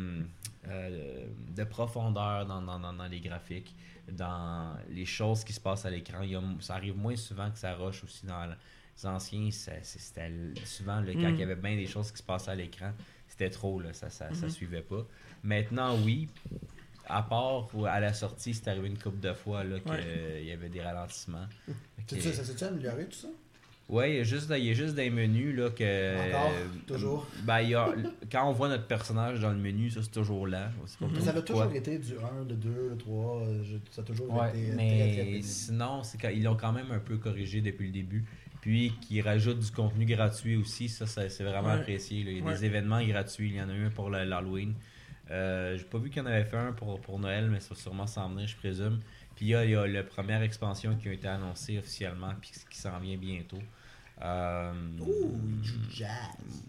euh, de profondeur dans, dans, dans, dans les graphiques, dans les choses qui se passent à l'écran. Ça arrive moins souvent que ça rush aussi dans les anciens. C'était souvent le, quand Mm. il y avait bien des choses qui se passaient à l'écran, c'était trop, là, ça, ça, ça Mhm. suivait pas. Maintenant, oui. À part où, à la sortie, c'est arrivé une couple de fois là, qu'il Ouais. y avait des ralentissements. C'est Ok. ça, ça s'est-tu amélioré tout ça? Ouais, il y a juste, il y a juste des menus là que. Encore? Toujours? Ben, il y a, quand on voit notre personnage dans le menu, ça c'est toujours là. Pas Ça a toujours été du 1, le 2, le 3. euh, je- ça a toujours Ouais, été très, très mais pénible. sinon, c'est quand- ils l'ont quand même un peu corrigé depuis le début. Puis qu'ils rajoutent du contenu gratuit aussi, ça, ça, c'est vraiment Ouais. apprécié. là. Il y a Ouais. des événements gratuits. Il y en a eu un pour l'Halloween. Euh, J'ai pas vu qu'il y en avait fait un pour, pour Noël, mais ça va sûrement s'en venir, je présume. Puis il y a, il y a la première expansion qui a été annoncée officiellement, puis qui s'en vient bientôt. Euh, Ouh, du jazz.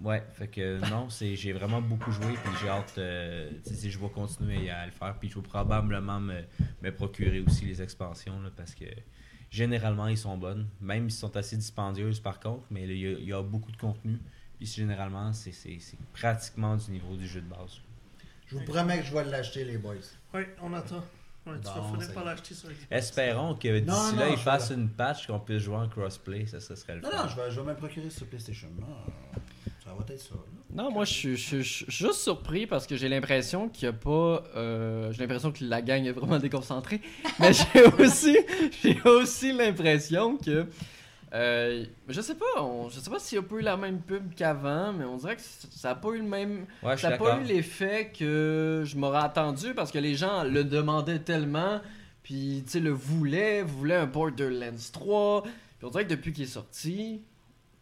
Ouais, fait que non, c'est j'ai vraiment beaucoup joué puis j'ai hâte euh, sais, je vais continuer à le faire puis je vais probablement me, me procurer aussi les expansions là, parce que généralement ils sont bonnes, même s'ils sont assez dispendieuses par contre, mais là, il y, a- il y a beaucoup de contenu puis généralement c'est pratiquement du niveau du jeu de base. Je vous promets que je vais l'acheter, les boys. Oui, on attend. Ouais, tu Bon, vas finir par l'acheter sur. Espérons que d'ici là ils fassent une patch qu'on puisse jouer en crossplay, ça, ça serait le Non, fun. non, je vais, je vais me procurer sur PlayStation. Non, ça va être ça. là. Non, moi, je suis, je suis- je suis juste surpris parce que j'ai l'impression qu'il n'y a pas. euh, j'ai l'impression que la gang est vraiment déconcentrée. Mais j'ai aussi, j'ai aussi l'impression que Euh, je sais pas, on- je sais pas s'il y a pas eu la même pub qu'avant, mais on dirait que ça a pas eu le même. Ouais, ça a pas eu l'effet que je m'aurais attendu parce que les gens le demandaient tellement, puis tu sais, le voulaient, voulaient un Borderlands 3. Puis on dirait que depuis qu'il est sorti,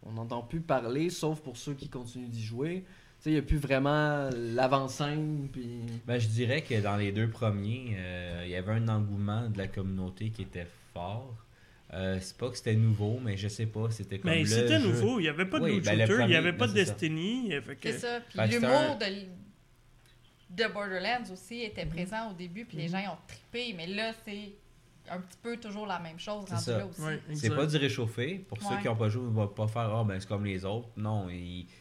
on n'entend plus parler, sauf pour ceux qui continuent d'y jouer. Tu sais, il n'y a plus vraiment l'avant-scène, puis. Ben, je dirais que dans les deux premiers, euh, il y avait un engouement de la communauté qui était fort. Euh, c'est pas que c'était nouveau, mais je sais pas, c'était comme Mais le c'était jeu. nouveau. Il n'y avait pas de Oui, ben, shooter, il n'y avait pas ben, de. Destiny. fait que- C'est ça. Puis l'humour un- de, de Borderlands aussi était présent au début, puis les gens ils ont trippé. Mais là, c'est un petit peu toujours la même chose C'est rendu ça. là aussi. Ouais, C'est pas du réchauffé. Pour ceux qui n'ont pas joué, on va pas faire Ah, ben c'est comme les autres. Non,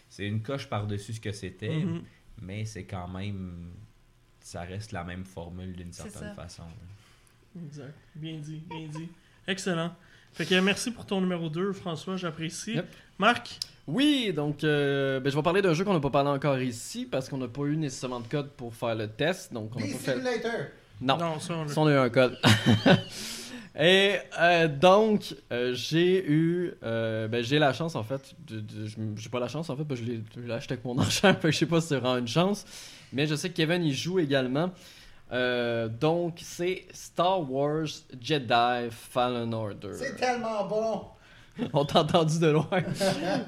c'est une coche par-dessus ce que c'était, Mhm. mais c'est quand même. Ça reste la même formule d'une certaine ça. façon. Exact. Bien dit, bien dit. Excellent. Fait que merci pour ton numéro 2, François, j'apprécie. Yep. Marc, Oui, donc euh, ben, je vais parler d'un jeu qu'on n'a pas parlé encore ici parce qu'on n'a pas eu nécessairement de code pour faire le test, donc on pas fait. simulators. Non, non, ça, on Ça, on a eu un code. Et euh, donc, euh, j'ai eu. euh, ben, j'ai la chance en fait. J'ai pas la chance en fait, parce que je l'ai acheté avec mon que je sais pas si c'est vraiment une chance. Mais je sais que Kevin il joue également. Euh, donc, c'est Star Wars Jedi Fallen Order. C'est tellement bon. On t'a entendu de loin.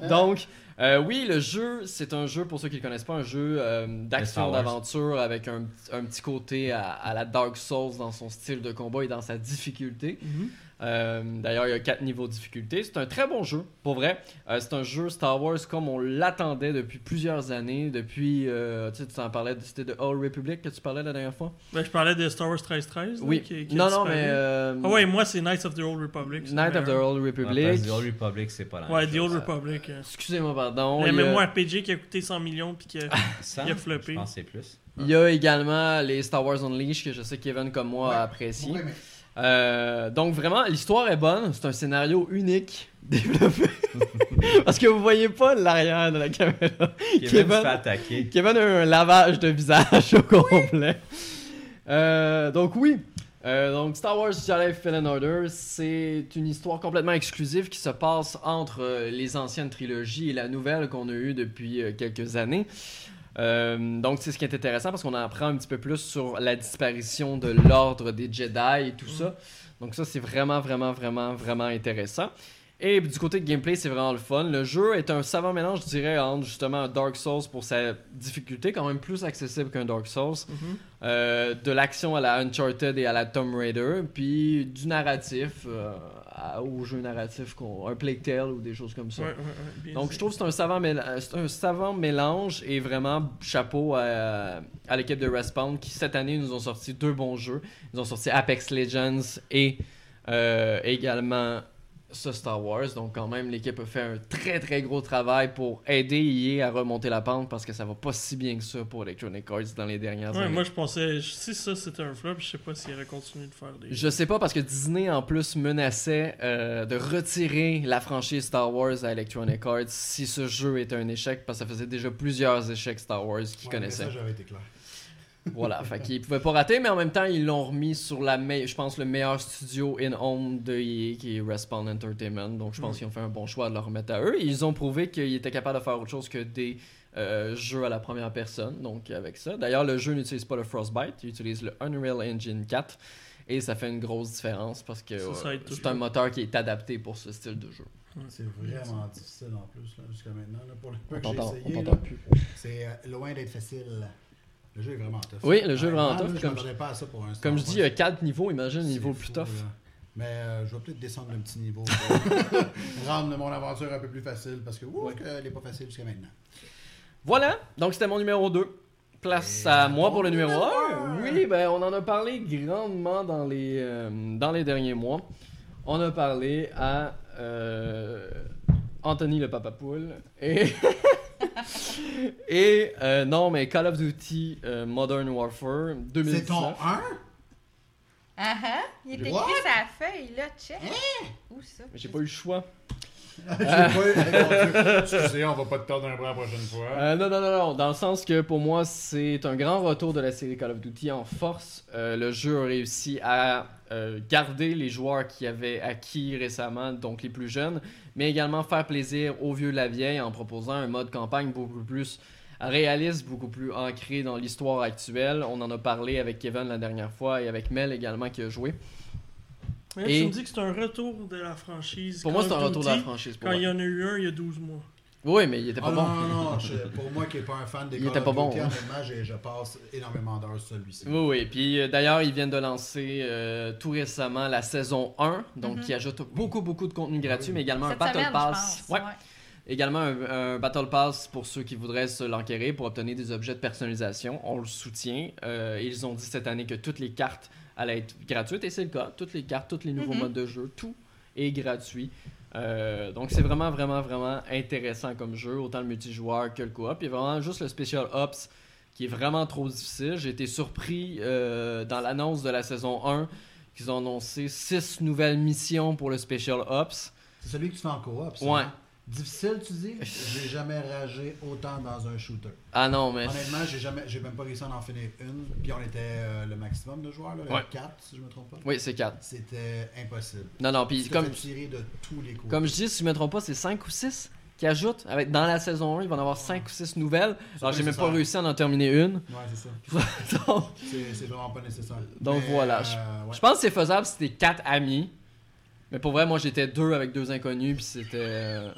Donc, euh, oui, le jeu, c'est un jeu, pour ceux qui ne le connaissent pas, un jeu euh, d'action, d'aventure avec un, un petit côté à, à la Dark Souls dans son style de combat et dans sa difficulté. Mhm. Euh, D'ailleurs, il y a quatre niveaux de difficulté. C'est un très bon jeu, pour vrai. Euh, c'est un jeu Star Wars comme on l'attendait depuis plusieurs années. Depuis, euh, tu sais, tu t'en parlais, de- c'était de Old Republic que tu parlais la dernière fois? Ben, je parlais de Star Wars 1313. là, Oui. qui- qui a non, non, mais. euh, Ah ouais, moi, c'est Knights of the Old Republic. le of the meilleur. Old Ouais, Republic. que The Old Republic, c'est pas la Ouais, The Old. Republic. euh. Excusez-moi, pardon. Le Il y a- MMORPG qui a coûté 100 millions puis qui a, Ça, Il a floppé. Je pense c'est plus. Il y a également les Star Wars Unleashed que je sais que Kevin comme moi Ouais. apprécie. Ouais, mais Euh, donc vraiment, l'histoire est bonne. C'est un scénario unique développé. Parce que vous voyez pas l'arrière de la caméra. Kevin, Kevin- se fait attaquer. Kevin a eu un lavage de visage au complet. Euh, donc oui. Euh, donc Star Wars Jedi Fallen Order, c'est une histoire complètement exclusive qui se passe entre les anciennes trilogies et la nouvelle qu'on a eue depuis quelques années. Euh, donc c'est ce qui est intéressant parce qu'on en apprend un petit peu plus sur la disparition de l'ordre des Jedi et tout ça. Donc ça c'est vraiment vraiment vraiment vraiment intéressant. Et du côté de gameplay, c'est vraiment le fun. Le jeu est un savant mélange, je dirais, entre justement un Dark Souls pour sa difficulté, quand même plus accessible qu'un Dark Souls, Mhm. euh, de l'action à la Uncharted et à la Tomb Raider, puis du narratif euh, à- au jeu narratif, qu'on- un Plague Tale ou des choses comme ça. Ouais, ouais, Donc dit. je trouve que c'est un savant, un savant mélange et vraiment chapeau à, à l'équipe de Respawn qui cette année nous ont sorti deux bons jeux. Ils ont sorti Apex Legends et euh, également ce Star Wars. Donc quand même l'équipe a fait un très très gros travail pour aider EA à remonter la pente parce que ça va pas si bien que ça pour Electronic Arts dans les dernières Ouais, années. moi je pensais, si ça c'était un flop, je sais pas s'il aurait continué de faire des. Je sais pas parce que Disney en plus menaçait euh, de retirer la franchise Star Wars à Electronic Arts si ce jeu était un échec parce que ça faisait déjà plusieurs échecs Star Wars qu'ils ouais, connaissaient. Ça, j'avais été clair. Voilà, fait qu'ils pouvaient pas rater, mais en même temps ils l'ont remis sur la me- je pense le meilleur studio in home de EA qui est Respawn Entertainment. Donc je pense Mm. qu'ils ont fait un bon choix de le remettre à eux. Ils ont prouvé qu'ils étaient capables de faire autre chose que des euh, jeux à la première personne. Donc avec ça, d'ailleurs le jeu n'utilise pas le Frostbite, il utilise le Unreal Engine 4 et ça fait une grosse différence parce que Ça, ça euh, c'est un moteur qui est adapté pour ce style de jeu. C'est vraiment difficile en plus, là, jusqu'à maintenant. Là, pour le peu On que j'ai t'entend on essayé, là, t'entend plus. c'est euh, loin d'être facile. Le jeu est vraiment tough. Oui, le jeu est vraiment tough, là, comme m'attendais pas à ça pour un Star Comme je dis, il y a 4 niveaux, imagine C'est niveau plus tough. là. Mais euh, je vais peut-être descendre d'un petit niveau pour rendre mon aventure un peu plus facile parce que ouf, elle n'est pas facile jusqu'à maintenant. Voilà, donc c'était mon numéro 2. Place Et à moi pour le numéro numéro 1. un. Oui, ben on en a parlé grandement dans les, euh, dans les derniers mois. On a parlé à euh, Anthony le Papa Poule et. et euh, non, mais Call of Duty euh, Modern Warfare 2019. C'est ton 1 Ah ah, il est écrit What? sa feuille, là, check. Où ça? Mais J'ai pas eu le choix. J'ai pas Excusez, on va pas te tordre un bras la prochaine fois. Euh, non, non, non, non, dans le sens que pour moi, c'est un grand retour de la série Call of Duty en force. Euh, le jeu a réussi à euh, garder les joueurs qui avaient acquis récemment, donc les plus jeunes, mais également faire plaisir aux vieux de la vieille en proposant un mode campagne beaucoup plus réaliste, beaucoup plus ancré dans l'histoire actuelle. On en a parlé avec Kevin la dernière fois et avec Mel également qui a joué. Mais Et- Tu me dis que c'est un retour de la franchise. Pour moi, c'est un retour de la franchise. Pour Quand il y en a eu un il y a 12 mois. Oui, mais il était pas Ah bon. non, non, non, je- pour moi qui n'est pas un fan des Il Call était pas bon, Duty, hein. honnêtement, j'ai- je passe énormément d'heures sur celui-ci. Oui, oui. Puis euh, d'ailleurs, ils viennent de lancer euh, tout récemment la saison 1, donc Mhm. qui ajoute beaucoup, beaucoup de contenu gratuit, mais également Cette un Battle semaine, Pass. je pense. Ouais. ouais. Également un, un Battle Pass pour ceux qui voudraient se l'enquérir pour obtenir des objets de personnalisation. On le soutient. Euh, ils ont dit cette année que toutes les cartes allaient être gratuites et c'est le cas. Toutes les cartes, tous les nouveaux Mhm. modes de jeu, tout est gratuit. Euh, donc c'est vraiment, vraiment, vraiment intéressant comme jeu, autant le multijoueur que le coop. Il y a vraiment juste le Special Ops qui est vraiment trop difficile. J'ai été surpris euh, dans l'annonce de la saison 1 qu'ils ont annoncé 6 nouvelles missions pour le Special Ops. C'est celui que tu fais en coop. ça, Ouais. hein? Difficile, tu dis? J'ai jamais ragé autant dans un shooter. Ah non, mais... Honnêtement, j'ai jamais, j'ai même pas réussi à en finir une. Puis on était euh, le maximum de joueurs, là, le Ouais. 4, si je me trompe pas. Oui, c'est 4. C'était impossible. Non, non, Puis comme, tirer de tous les coups. comme je dis, si je me trompe pas, c'est 5 ou 6 qui ajoutent. Avec, dans la saison 1, il va en avoir 5 ou 6 nouvelles. Alors, j'ai même pas réussi à en terminer une. Ouais, c'est ça. donc, C'est, vraiment pas nécessaire. Donc Mais, voilà, euh, ouais. je pense que c'est faisable si t'es 4 amis. Mais pour vrai, moi, j'étais deux avec deux inconnus, puis c'était... euh,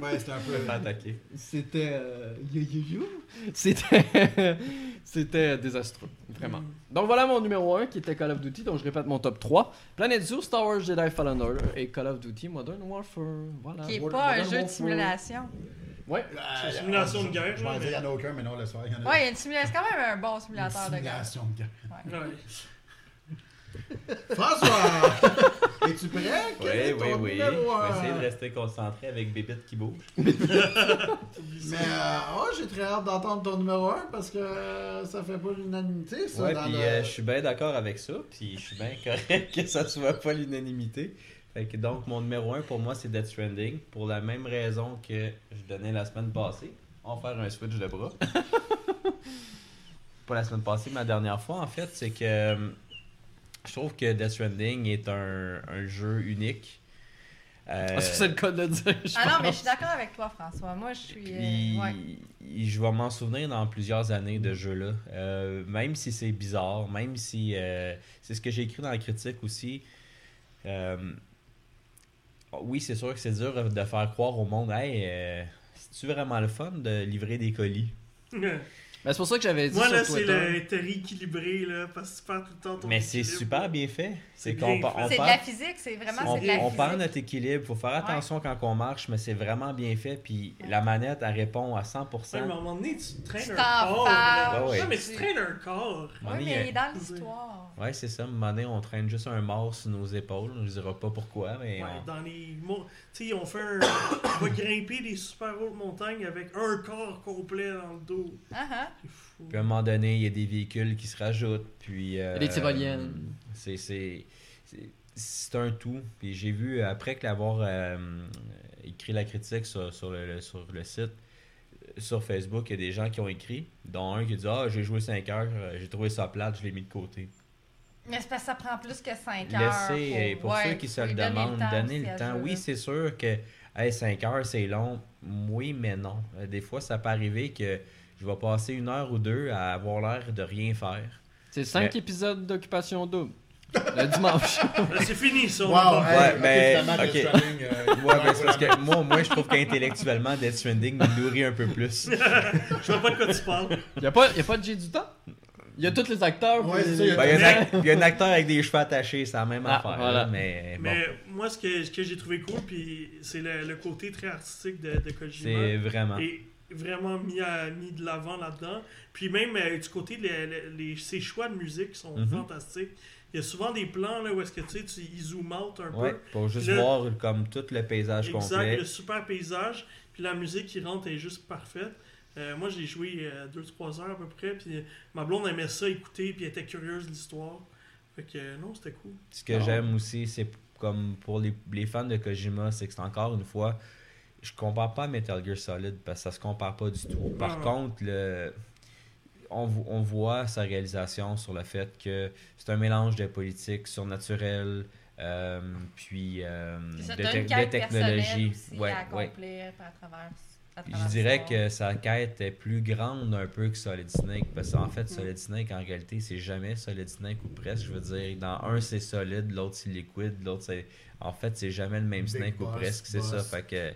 Ouais, c'était un peu. Attaqué. C'était... euh, yo, yo, yo. C'était... C'était désastreux, vraiment. Mm. Donc voilà mon numéro 1 qui était Call of Duty, donc je répète mon top 3. Planet Zoo, Star Wars Jedi Fallen Order et Call of Duty Modern Warfare. Voilà. Qui n'est Modern pas un Warfare. jeu de simulation. Ouais. Ah, C'est une simulation de guerre, Je il y en a aucun, mais non, laisse faire. il y en a Ouais, il y a une simulation. C'est quand même un bon une simulateur de guerre. simulation de guerre. Ouais. François Es-tu prêt? Oui, est oui, ton oui. numéro Je un? vais essayer de rester concentré avec Bébite qui bouge. Mais euh, oh, j'ai très hâte d'entendre ton numéro 1 parce que euh, ça fait pas l'unanimité, ça. Ouais, puis le- euh, je suis bien d'accord avec ça, puis je suis bien correct que ça soit pas l'unanimité. Fait que donc, mon numéro 1 pour moi, c'est Death Stranding, pour la même raison que je donnais la semaine passée. On va faire un switch de bras. pas la semaine passée, ma dernière fois, en fait, c'est que euh, je trouve que Death Stranding est un, un jeu unique. Euh, que c'est le cas de le dire? je Ah non, mais je suis d'accord avec toi, François. Moi, je suis. euh, Puis, ouais. il- je vais m'en souvenir dans plusieurs années de jeu-là. Euh, même si c'est bizarre, même si. euh, c'est ce que j'ai écrit dans la critique aussi. Euh, oui, c'est sûr que c'est dur de faire croire au monde, hey, euh, c'est-tu vraiment le fun de livrer des colis? Ben, c'est pour ça que j'avais dit Moi, sur là, c'est le terre équilibré, là, parce que tu perds tout le temps ton Mais c'est super bien fait. C'est qu'on on C'est de la physique, c'est vraiment on, c'est de la on de notre équilibre, faut faire attention quand on marche, mais c'est vraiment bien fait. Puis la manette, elle répond à 100%. Ouais, mais à un moment donné, tu traînes Tu un corps. là. Ouais, ouais. Non, mais tu traînes un corps. Oui, mais il y a- dans l'histoire. Ouais, c'est ça. À un moment donné, on traîne juste un mort sur nos épaules. Je dirais pas pourquoi, mais Ouais, on- dans les Tu sais, ils ont fait un. on va grimper des super hautes montagnes avec un corps complet dans le dos. Ah, ah. Puis à un moment donné, il y a des véhicules qui se rajoutent. Puis, euh, des tyroliennes. C'est, c'est, c'est, c'est un tout. Puis j'ai vu, après que l'avoir euh, écrit la critique sur, sur le, le- sur le site, euh, sur Facebook, il y a des gens qui ont écrit, dont un qui dit Ah, j'ai joué 5 heures, euh, j'ai trouvé ça plate, je l'ai mis de côté. Mais c'est parce que ça prend plus que 5 heures. Laissez, pour ouais, ceux qui se le donner demandent, donnez aussi à le temps. Oui, c'est sûr que hey, 5 heures, c'est long. Oui, mais non. Des fois, ça peut arriver que je vais passer une heure ou deux à avoir l'air de rien faire. C'est 5 Mais- épisodes d'occupation double. Le dimanche. Là, c'est fini, ça. Wow, Ouais, mais- euh, Ouais, mais c'est parce ouais, que moi, moi, je trouve qu'intellectuellement, Death Stranding me nourrit un peu plus. Je vois pas de quoi tu parles. Il a, pas- y a pas de J du temps? Il y a tous les acteurs. Ouais, a- Ben, Il y, a un ac- il y a un acteur avec des cheveux attachés, c'est la même Ah, affaire. voilà. Mais, bon, Mais moi, ce que, ce que j'ai trouvé cool, puis c'est le, le côté très artistique de, de Kojima. c'est vraiment. Vraiment mis, à- mis de l'avant là-dedans. Puis même euh, du côté de les, les- ses choix de musique sont Mhm. fantastiques. Il y a souvent des plans là, où est-ce que tu sais, tu ils zoom out un Ouais, peu. pour juste Là- voir comme tout le paysage Exact, complet. le super paysage. Puis la musique qui rentre est juste parfaite. Euh, moi, j'ai joué 2-3 heures à peu près. Puis ma blonde aimait ça écouter. Puis elle était curieuse de l'histoire. Fait que euh, non, c'était cool. Ce que j'aime aussi, c'est comme pour les, les fans de Kojima, c'est que c'est encore une fois, je compare pas à Metal Gear Solid parce que ça se compare pas du tout. Par contre, le, on, vo- on voit sa réalisation sur le fait que c'est un mélange de politique surnaturelle, euh, puis euh, ça, de, te- de technologie. aussi Ouais, à ouais. accomplir à travers. à Je dirais ça. que sa quête est plus grande un peu que Solid Snake parce qu'en fait Solid Snake en réalité c'est jamais Solid Snake ou presque je veux dire dans un c'est solide l'autre c'est liquide l'autre c'est en fait c'est jamais le même Big Snake ou presque c'est ça fait que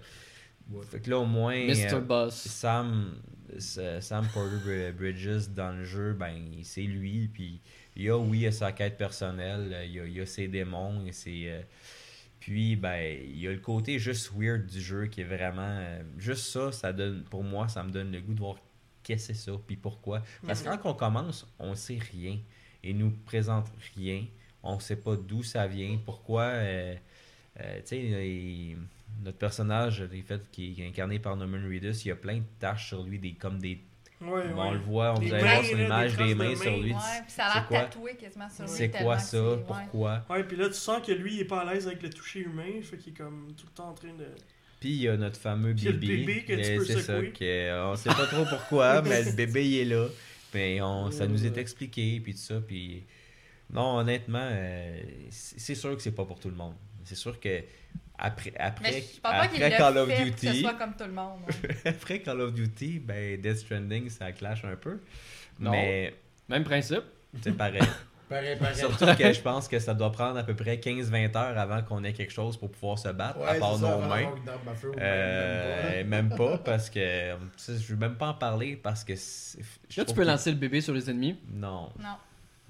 Ouais. fait que là au moins Mr. euh, Boss. Sam Sam Porter Br- Bridges dans le jeu ben c'est lui puis il y a oui il y a sa quête personnelle euh, il y a, il y a ses démons et ses euh, puis, ben, il y a le côté juste weird du jeu qui est vraiment. euh, juste ça, ça donne, pour moi, ça me donne le goût de voir qu'est-ce que c'est ça, puis pourquoi. Parce que quand on commence, on sait rien. Et nous présente rien. On sait pas d'où ça vient, pourquoi. euh, euh, tu sais, il- notre personnage, en fait, qui est incarné par Norman Reedus, il y a plein de taches sur lui, des, comme des. Ouais, On le voit, on vous allez voir sur l'image des des traces de mains sur lui. Ouais, puis ça a c'est l'air quoi- tatoué quasiment sur lui. C'est quoi ça? ouais. Pourquoi? Ouais, puis là, tu sens que lui, il est pas à l'aise avec le toucher humain, fait qu'il est comme tout le temps en train de. Puis il y a notre fameux a le bébé. bébé que tu mais peux c'est ça, secouer. que, on sait pas trop pourquoi, mais le bébé il est là. Mais on, ça nous est expliqué, puis tout ça. Puis non, honnêtement, euh, c'est c'est sûr que c'est pas pour tout le monde. C'est sûr que après, après, je pense pas qu'il après Call of fait que ce Duty, soit comme tout le monde. hein. après Call of Duty, ben Death Stranding ça clash un peu. Non. Mais Même principe. c'est pareil. Pareil, pareil. Surtout que je pense que ça doit prendre à peu près 15-20 heures avant qu'on ait quelque chose pour pouvoir se battre, à Ouais, part c'est ça, nos mains. à Euh, même pas parce que tu sais, je veux même pas en parler parce que Là, tu peux que- lancer le bébé sur les ennemis. non Non,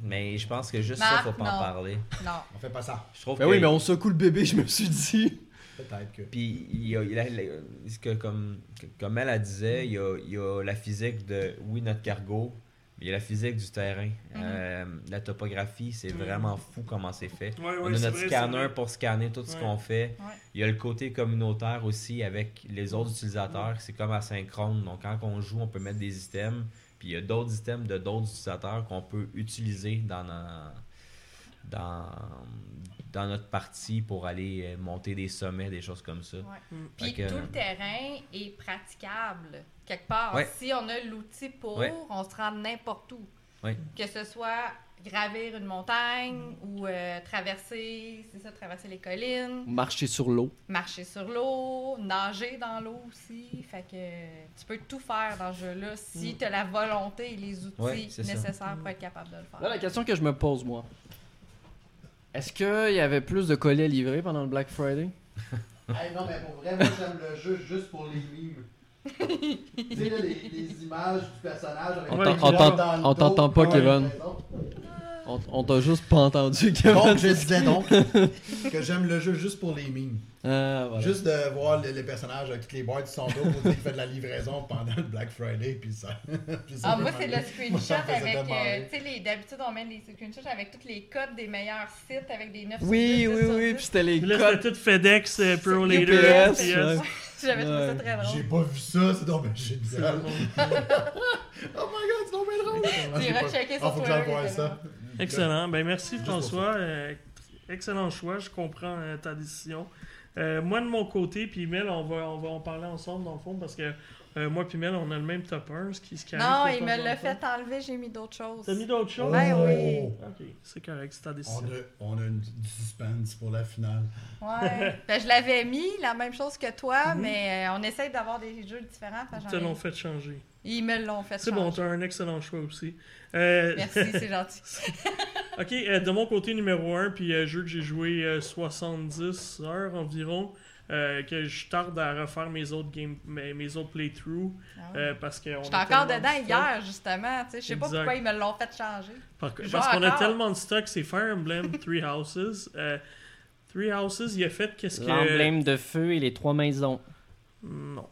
mais je pense que juste ça Marc, faut pas en parler non. On fait pas ça. je trouve Ben que oui, mais on secoue le bébé, je me suis dit. Peut-être que. puis il y a, il y a- il y a- ce que comme comme elle a disait il y a, il y a la physique de oui notre cargo mais il y a la physique du terrain Euh, la topographie c'est Mhm. vraiment fou comment c'est fait Ouais, ouais, on a notre vrai, scanner pour scanner tout ce qu'on fait. Ouais. Il y a le côté communautaire aussi avec les autres utilisateurs. C'est comme asynchrone. Donc, quand on joue, on peut mettre des items. Puis, il y a d'autres items de d'autres utilisateurs qu'on peut utiliser dans, na- dans, dans notre partie pour aller euh, monter des sommets, des choses comme ça. Ouais. Mm. Puis que- tout le terrain est praticable. Quelque part, Ouais. si on a l'outil pour, Ouais. on se rend n'importe où. Que ce soit gravir une montagne ou euh, traverser, c'est ça, traverser les collines, Marcher sur l'eau. marcher sur l'eau, nager dans l'eau aussi. Fait que tu peux tout faire dans ce jeu-là si Mm. tu as la volonté et les outils Ouais, c'est ça. nécessaires pour être capable de le faire. Là, la question que je me pose, moi. Est-ce qu'il y avait plus de colis à livrer pendant le Black Friday? Hey, non, mais pour vrai, moi j'aime le jeu juste pour les mimes. Tu sais, là, les, les images du personnage. avec On t'entend pas, Kevin. On, on t'a juste pas entendu, Kevin. Donc, je disais donc que j'aime le jeu juste pour les mimes. Ah, voilà. Juste de voir les, les personnages avec toutes les boîtes sur son dos pour dire qu'il fait de la livraison pendant le Black Friday. Puis ça. puis ça Ah, moi, c'est le screenshot avec. euh, tu sais, les- d'habitude, on met les screenshots avec tous les codes des meilleurs sites avec des 9 Oui, sur 10, oui, 10 sur oui. 10. Puis c'était les Puis là, codes. c'était tout FedEx, euh, Pro UPS, UPS. J'avais trouvé ça très J'ai drôle. pas vu ça, c'est donc bien génial. oh my god, c'est donc bien drôle. Tu J'ai iras checker Ah, faut que j'aille Twitter, voir il ça. Excellent. Ben merci François. Euh, excellent choix. Je comprends euh, ta décision. Euh, moi de mon côté, puis Mel, on va, on va en parler ensemble dans le fond parce que euh, moi puis Mel, on a le même top 1, ce qui, ce qui Non, il me l'a fait enlever, j'ai mis d'autres choses. T'as mis d'autres choses? Ben oui. Ok, c'est correct, c'est ta On décision. a, on a une, du suspense pour la finale. Ouais. Ben, je l'avais mis, la même chose que toi, Mhm. mais euh, on essaye d'avoir des jeux différents. Ils te l'ont fait changer. Ils me l'ont fait C'est bon, changer. t'as un excellent choix aussi. Euh, Merci, c'est gentil. Ok, euh, de mon côté numéro 1, puis euh, jeu que j'ai joué euh, 70 heures environ, euh, que je tarde à refaire mes autres game, mes, mes autres playthroughs, Ah euh, parce que on J'étais encore dedans de hier, justement. tu sais, Je sais pas pourquoi ils me l'ont fait changer. Par- parce qu'on a tellement de stock, c'est Fire Emblem Three Houses. Euh, Three Houses, il a fait qu'est-ce que. L'emblème de feu et les trois maisons. Non.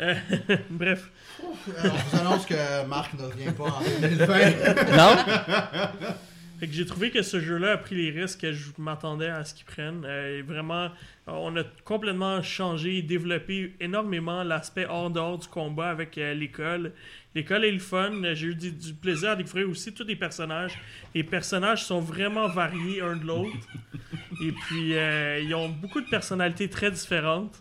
Euh, bref, Euh, on vous annonce que Marc ne revient pas en 2020. Non? Fait que j'ai trouvé que ce jeu-là a pris les risques que je m'attendais à ce qu'ils prennent. Euh, et vraiment, on a complètement changé et développé énormément l'aspect hors dehors du combat avec euh, l'école. L'école est le fun. J'ai eu du, du plaisir à découvrir aussi tous les personnages. Les personnages sont vraiment variés un de l'autre. Et puis, euh, ils ont beaucoup de personnalités très différentes.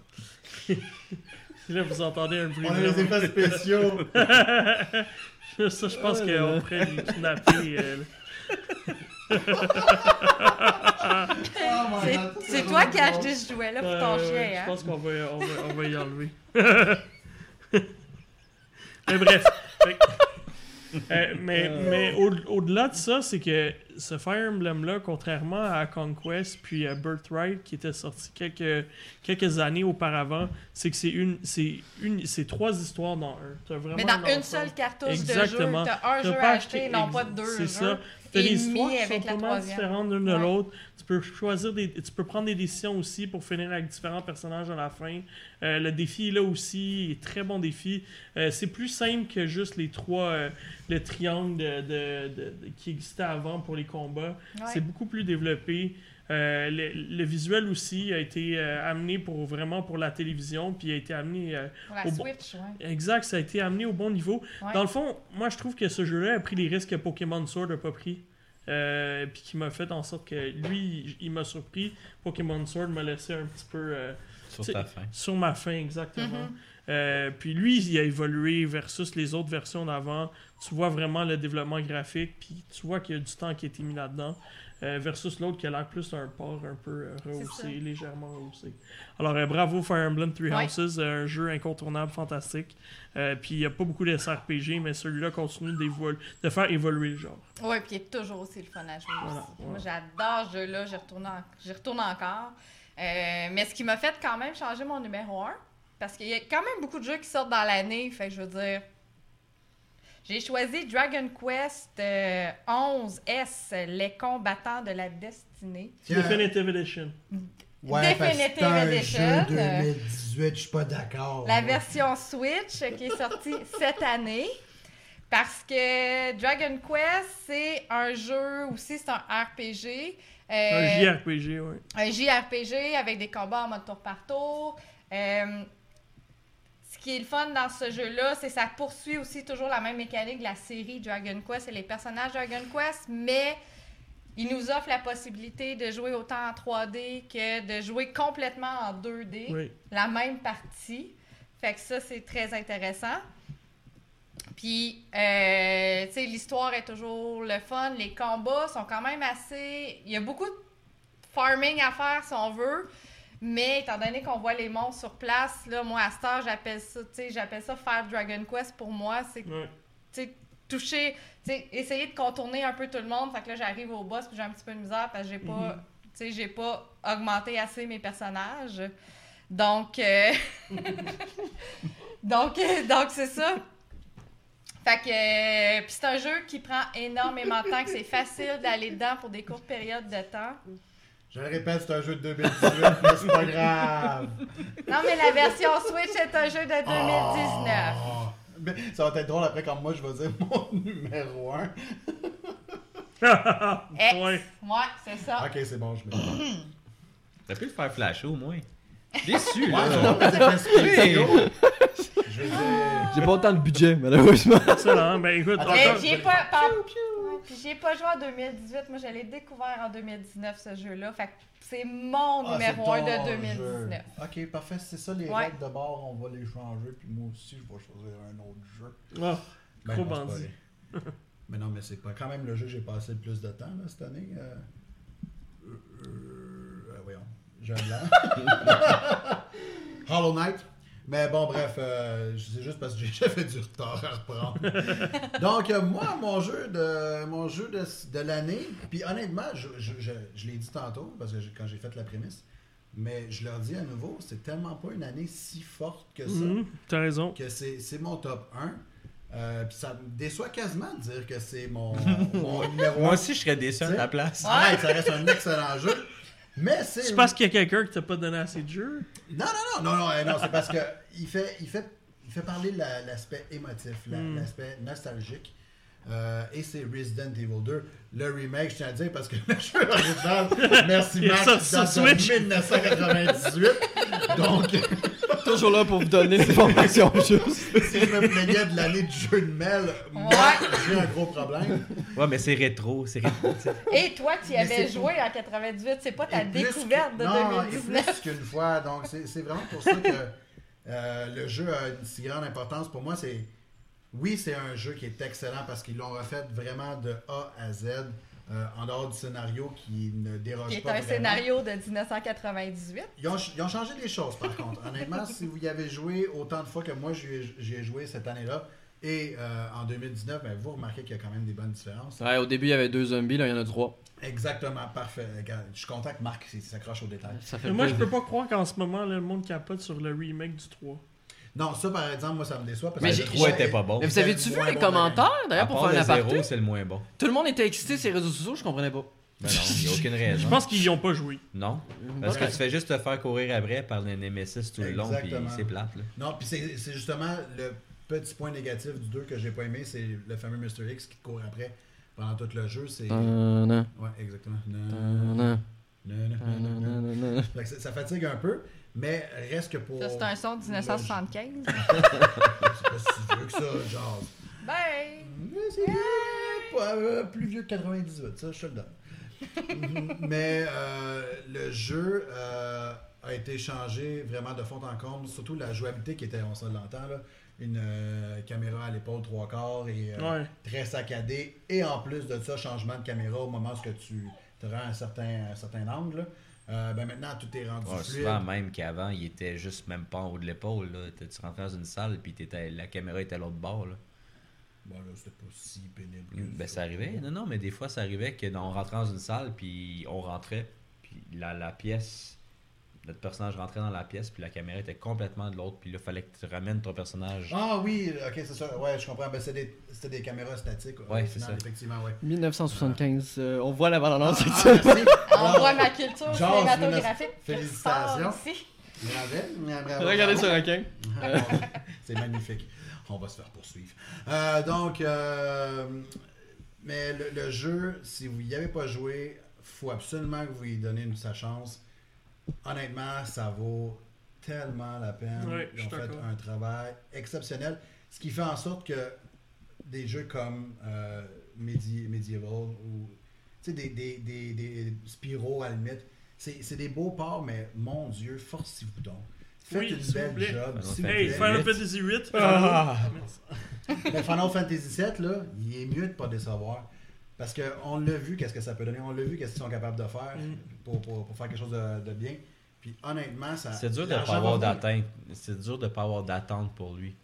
Là, vous entendez un bruit. On a effets spéciaux. Ça, je pense qu'on pourrait les kidnapper. Euh, Oh C'est- toi qui as acheté ce jouet-là pour ton ouais, chien, Je hein? pense qu'on va, on va, on va y enlever. mais bref. Fait euh, mais mais au- au-delà de ça, c'est que ce Fire Emblem-là, contrairement à Conquest puis à Birthright, qui était sorti quelques, quelques années auparavant, c'est que c'est une, c'est une, c'est trois histoires dans un. T'as vraiment Mais dans un une seule cartouche Exactement. de jeu, t'as un jeu à acheter, non pas deux C'est ça. T'as des histoires qui sont différentes l'une de Ouais. l'autre. Tu peux choisir des, tu peux prendre des décisions aussi pour finir avec différents personnages à la fin. Euh, le défi là aussi, est très bon défi. Euh, c'est plus simple que juste les trois, euh, le triangle de, de- de- de- qui existait avant pour les combats. Ouais. C'est beaucoup plus développé. Euh, le, le visuel aussi a été euh, amené pour vraiment pour la télévision, puis a été amené euh, Pour la au bon- Switch, ouais. exact, ça a été amené au bon niveau. Ouais. Dans le fond, moi je trouve que ce jeu-là a pris les risques que Pokémon Sword n'a pas pris. Euh, puis qui m'a fait en sorte que lui, il- il m'a surpris. Pokémon Sword m'a laissé un petit peu euh, Sur ta fin. sur ma fin, exactement. Mhm. Euh, puis lui, il a évolué versus les autres versions d'avant. Tu vois vraiment le développement graphique, puis tu vois qu'il y a du temps qui a été mis là-dedans. euh, versus l'autre qui a l'air plus un port un peu euh, rehaussé, légèrement rehaussé. Alors euh, bravo Fire Emblem Three. Houses, un jeu incontournable, fantastique. Puis il n'y a pas beaucoup de SRPG, mais celui-là continue de faire évoluer le genre. Ouais, puis il est toujours aussi le fun à jouer Voilà, aussi. voilà. Moi, j'adore ce jeu-là, j'y retourne, en- retourne encore. Mais ce qui m'a fait quand même changer mon numéro 1, parce qu'il y a quand même beaucoup de jeux qui sortent dans l'année, fait que je veux dire... J'ai choisi Dragon Quest euh, 11S, les combattants de la destinée. Tiens, Definitive Edition. ouais, Definitive un Edition. jeu 2018, je suis pas d'accord. La moi. version Switch euh, qui est sortie cette année. Parce que Dragon Quest, c'est un jeu aussi, c'est un RPG. Un euh, JRPG, oui. un JRPG avec des combats en mode tour par tour. Euh, qui est le fun dans ce jeu-là, c'est que ça poursuit aussi toujours la même mécanique de la série Dragon Quest et les personnages Dragon Quest, mais il nous offre la possibilité de jouer autant en 3D que de jouer complètement en 2D Oui. la même partie. Fait que ça, c'est très intéressant. Puis, euh, tu sais, l'histoire est toujours le fun. Les combats sont quand même assez... Il y a beaucoup de farming à faire, si on veut. Mais étant donné qu'on voit les monstres sur place, là, moi, à cette heure, j'appelle ça, tu sais, j'appelle ça faire Dragon Quest pour moi. C'est Ouais. tu sais, toucher, tu sais, essayer de contourner un peu tout le monde. Fait que là, j'arrive au boss puis j'ai un petit peu de misère parce que j'ai pas, Mhm. tu sais, j'ai pas augmenté assez mes personnages. Donc, euh, donc, euh, donc c'est ça. Fait que, euh, puis c'est un jeu qui prend énormément de temps, que c'est facile d'aller dedans pour des courtes périodes de temps. Je le répète, c'est un jeu de 2018, mais c'est pas grave. Non, mais la version Switch est un jeu de 2019. Oh. Mais ça va être drôle après quand moi je vais dire mon numéro 1. Eh, Ouais. ouais, c'est ça. Ok, c'est bon, je mets. T'as pu le faire flasher au moins. Déçu, là. J'ai pas autant de budget, malheureusement. Excellent. Ben écoute, Attends, Mais encore- j'ai pas, par- Ouais, puis j'ai pas joué en 2018. Moi, je l'ai découvert en 2019, ce jeu-là. Fait que c'est mon Ah, numéro c'est 1 ton de jeu. 2019. Ok, parfait, c'est ça les Ouais. règles de bord, on va les changer, puis moi aussi je vais choisir un autre jeu. Ah, Ben, Trop non, c'est pas bandit. vrai. Mais non, mais c'est pas quand même le jeu que j'ai passé le plus de temps là, cette année. Euh... Euh, j'ai un blanc. Hollow Knight. Mais bon, bref, euh, c'est juste parce que j'ai fait du retard à reprendre. Donc, euh, moi, mon jeu de mon jeu de, de l'année, puis honnêtement, je, je, je, je l'ai dit tantôt, parce que quand j'ai fait la prémisse, mais je leur dis à nouveau, c'est tellement pas une année si forte que ça mhm, T'as raison. que c'est c'est mon top 1. Euh, puis ça me déçoit quasiment de dire que c'est mon, mon numéro 1. Moi aussi, je serais déçu à ta place. Arrête, ça reste un excellent jeu. Mais c'est. C'est parce qu'il y a quelqu'un qui t'a pas donné assez de jeux. Non, non, non, non, non, euh, non c'est parce que il fait, il fait, il fait parler la- l'aspect émotif, la- Mm. l'aspect nostalgique. Euh, et c'est Resident Evil 2, le remake, je tiens à dire, parce que le jeu original, merci Max, date de Switch. 1998. Donc, Toujours là pour vous donner l'information juste. si je me plaignais de l'année du jeu de Mel, moi, j'ai un gros problème. Ouais, mais c'est rétro. C'est rétro. Et toi, tu y Mais avais c'est- joué en 98. C'est pas ta Et plus découverte que- de non, et 2019. plus qu'une fois. Donc, c'est c'est vraiment pour ça que euh, le jeu a une si grande importance. Pour moi, c'est. Oui, c'est un jeu qui est excellent parce qu'ils l'ont refait vraiment de A à Z, euh, en dehors du scénario qui ne déroge Qui est pas. un vraiment. scénario de 1998. Ils ont, ils ont changé des choses, par contre. Honnêtement, si vous y avez joué autant de fois que moi, j'y ai- joué cette année-là, et euh, en 2019, ben, vous remarquez qu'il y a quand même des bonnes différences. Ouais, au début, il y avait deux zombies, là, il y en a trois. Exactement, parfait. Je suis content que Marc s'accroche aux détails. Ça fait moi, je plaisir. peux pas croire qu'en ce moment, là, le monde capote sur le remake du 3. Non, ça, par exemple, moi, ça me déçoit. Parce Mais que le trois trois était pas bon. Mais vous avez-tu vu les bon commentaires, d'ailleurs, pour faire aparté? zéro, c'est le moins bon. Tout le monde était excité sur les réseaux sociaux, je comprenais pas. Ben non, il n'y a aucune raison. Je pense qu'ils y ont pas joué. Non? Parce que tu fais juste te faire courir après par le Nemesis tout le long, puis Exactement. c'est plate. Là. Non, puis c'est c'est justement le petit point négatif du 2 que j'ai pas aimé, c'est le fameux Mr. X qui te court après pendant tout le jeu. C'est. Ouais, exactement. ça fatigue un peu, mais reste que pour. Ça, c'est un son de 1975. C'est pas si vieux que ça, genre. Ben, Mais c'est pas, euh, plus vieux que 98, ça, je te le donne. Mais euh, le jeu euh, a été changé vraiment de fond en comble, surtout la jouabilité qui était, on se l'entend, là, une euh, caméra à l'épaule trois quarts et euh, Ouais. très saccadée. Et en plus de ça, changement de caméra au moment où tu te rends à un certain, un certain angle. là. Euh, ben maintenant, tout est rendu Ouais, fluide. souvent même qu'avant, il était juste même pas en haut de l'épaule. Tu rentrais dans une salle, puis t'étais- la caméra était à l'autre bord. Là. Bon, là, c'était pas si pénible. que Ben, ça arrivait. Non, non, mais des fois, ça arrivait que on rentrait dans une salle, puis on rentrait, puis la, la pièce, notre personnage rentrait dans la pièce, puis la caméra était complètement de l'autre, puis là, fallait que tu ramènes ton personnage. Ah oui, ok, c'est ça. Ouais, je comprends. Ben, c'était des, caméras statiques. Ouais, c'est ça. effectivement, ouais. 1975, euh, on voit la bande-annonce Ah, actuellement. merci. on voit ma culture cinématographique. Félicitations. Regardez ce requin. C'est magnifique. On va se faire poursuivre. Euh, donc, euh, mais le, le jeu, si vous n'y avez pas joué, faut absolument que vous y donnez une, sa chance. Honnêtement, ça vaut tellement la peine. Ouais, Ils ont fait un travail exceptionnel. Ce qui fait en sorte que des jeux comme euh, Medi- Medieval ou tu sais, des, des, des, des Spyro à la limite, c'est c'est des beaux ports, mais mon Dieu, forcez-vous donc. Faites Oui, une s'il vous belle plaît. job. Final vous Hey, plaît. Final huit. Fantasy VIII. Ah. Final Fantasy VII, là, il est mieux de pas décevoir. Parce qu'on l'a vu, qu'est-ce que ça peut donner. On l'a vu, qu'est-ce qu'ils sont capables de faire Mm. pour, pour, pour faire quelque chose de, de bien. Puis honnêtement, ça. C'est dur de l'argent pas avoir d'atteinte. C'est dur de pas avoir d'attente pour lui.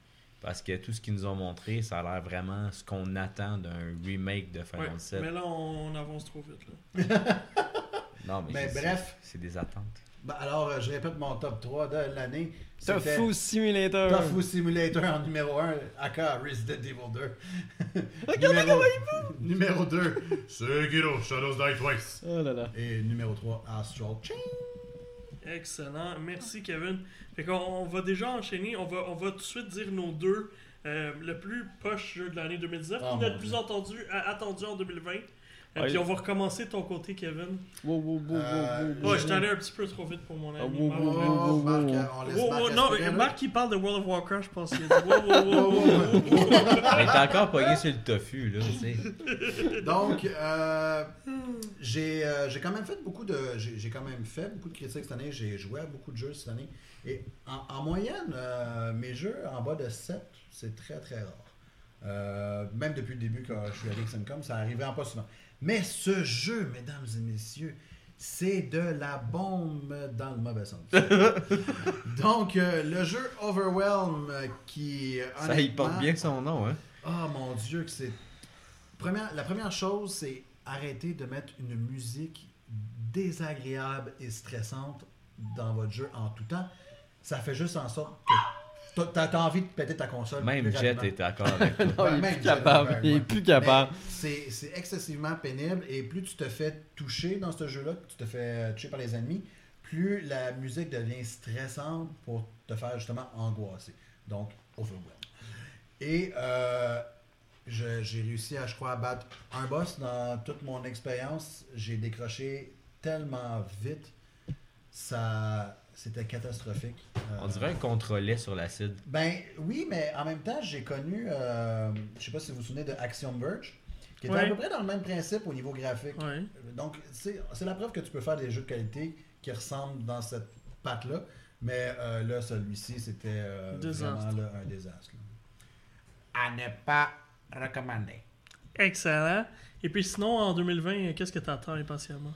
Parce que tout ce qu'ils nous ont montré, ça a l'air vraiment ce qu'on attend d'un remake de Ouais, Final 7. mais là, on avance trop vite. Là. Non, mais, Mais c'est- bref. c'est des attentes. Ben, alors, euh, je répète mon top 3 de l'année. Tofu Simulator. Tofu Simulator en numéro 1, aka Resident Evil 2. Regardez numéro, numéro 2, Sekiro, Shadows Die Twice. Oh là là. et numéro 3, Astral Chain. Excellent. Merci, Kevin. Fait qu'on on va déjà enchaîner. On va, on va tout de suite dire nos deux. euh, le plus poche jeu de l'année 2019 Oh, et mon notre plus entendu, a- attendu en 2020. Ouais. Puis on va recommencer de ton côté, Kevin. Wow, wow, wow, Euh, wow, wow. Ouais, je suis allé un petit peu trop vite pour mon ami. Ah, wow, Marc. wow, Oh, wow, wow, Marc, wow. euh, on laisse Marc non, là. Marc qui parle de World of Warcraft, je pense qu'il a dit wow, wow, wow, wow, wow, wow. Mais t'es encore pogné sur le tofu, là, tu sais. Donc, euh, j'ai euh, j'ai quand même fait beaucoup de. J'ai quand même fait beaucoup de critiques cette année. J'ai joué à beaucoup de jeux cette année. Et en, en moyenne, euh, mes jeux en bas de 7, c'est très très rare. Euh, même depuis le début, quand je suis à Geeks.com, ça arrivait en pas souvent. Mais ce jeu, mesdames et messieurs, c'est de la bombe dans le mauvais sens. Donc, euh, le jeu Overwhelm euh, qui. Ça y porte bien son nom, hein. Oh mon Dieu, que c'est. Première, la première chose, c'est arrêter de mettre une musique désagréable et stressante dans votre jeu en tout temps. Ça fait juste en sorte que t'as t'as envie de péter ta console. Même Jet était d'accord avec toi. Non, il est même plus Jet, capable. ouais, Il est plus capable. Mais C'est excessivement pénible et plus tu te fais toucher dans ce jeu-là, tu te fais toucher par les ennemis, plus la musique devient stressante pour te faire justement angoisser. Donc, overwhelm. Et euh, j'ai réussi à, je crois, à battre un boss dans toute mon expérience. J'ai décroché tellement vite. Ça, c'était catastrophique. On Euh, dirait un contrôlet sur l'acide. Ben oui, mais en même temps, j'ai connu, euh, je sais pas si vous vous souvenez de Axiom Verge, qui était Ouais. à peu près dans le même principe au niveau graphique. Ouais. Donc, c'est c'est la preuve que tu peux faire des jeux de qualité qui ressemblent dans cette patte-là. Mais euh, là, celui-ci, c'était euh, vraiment là, un désastre. là. À ne pas recommander. Excellent. Et puis sinon, en 2020, qu'est-ce que t'attends impatiemment?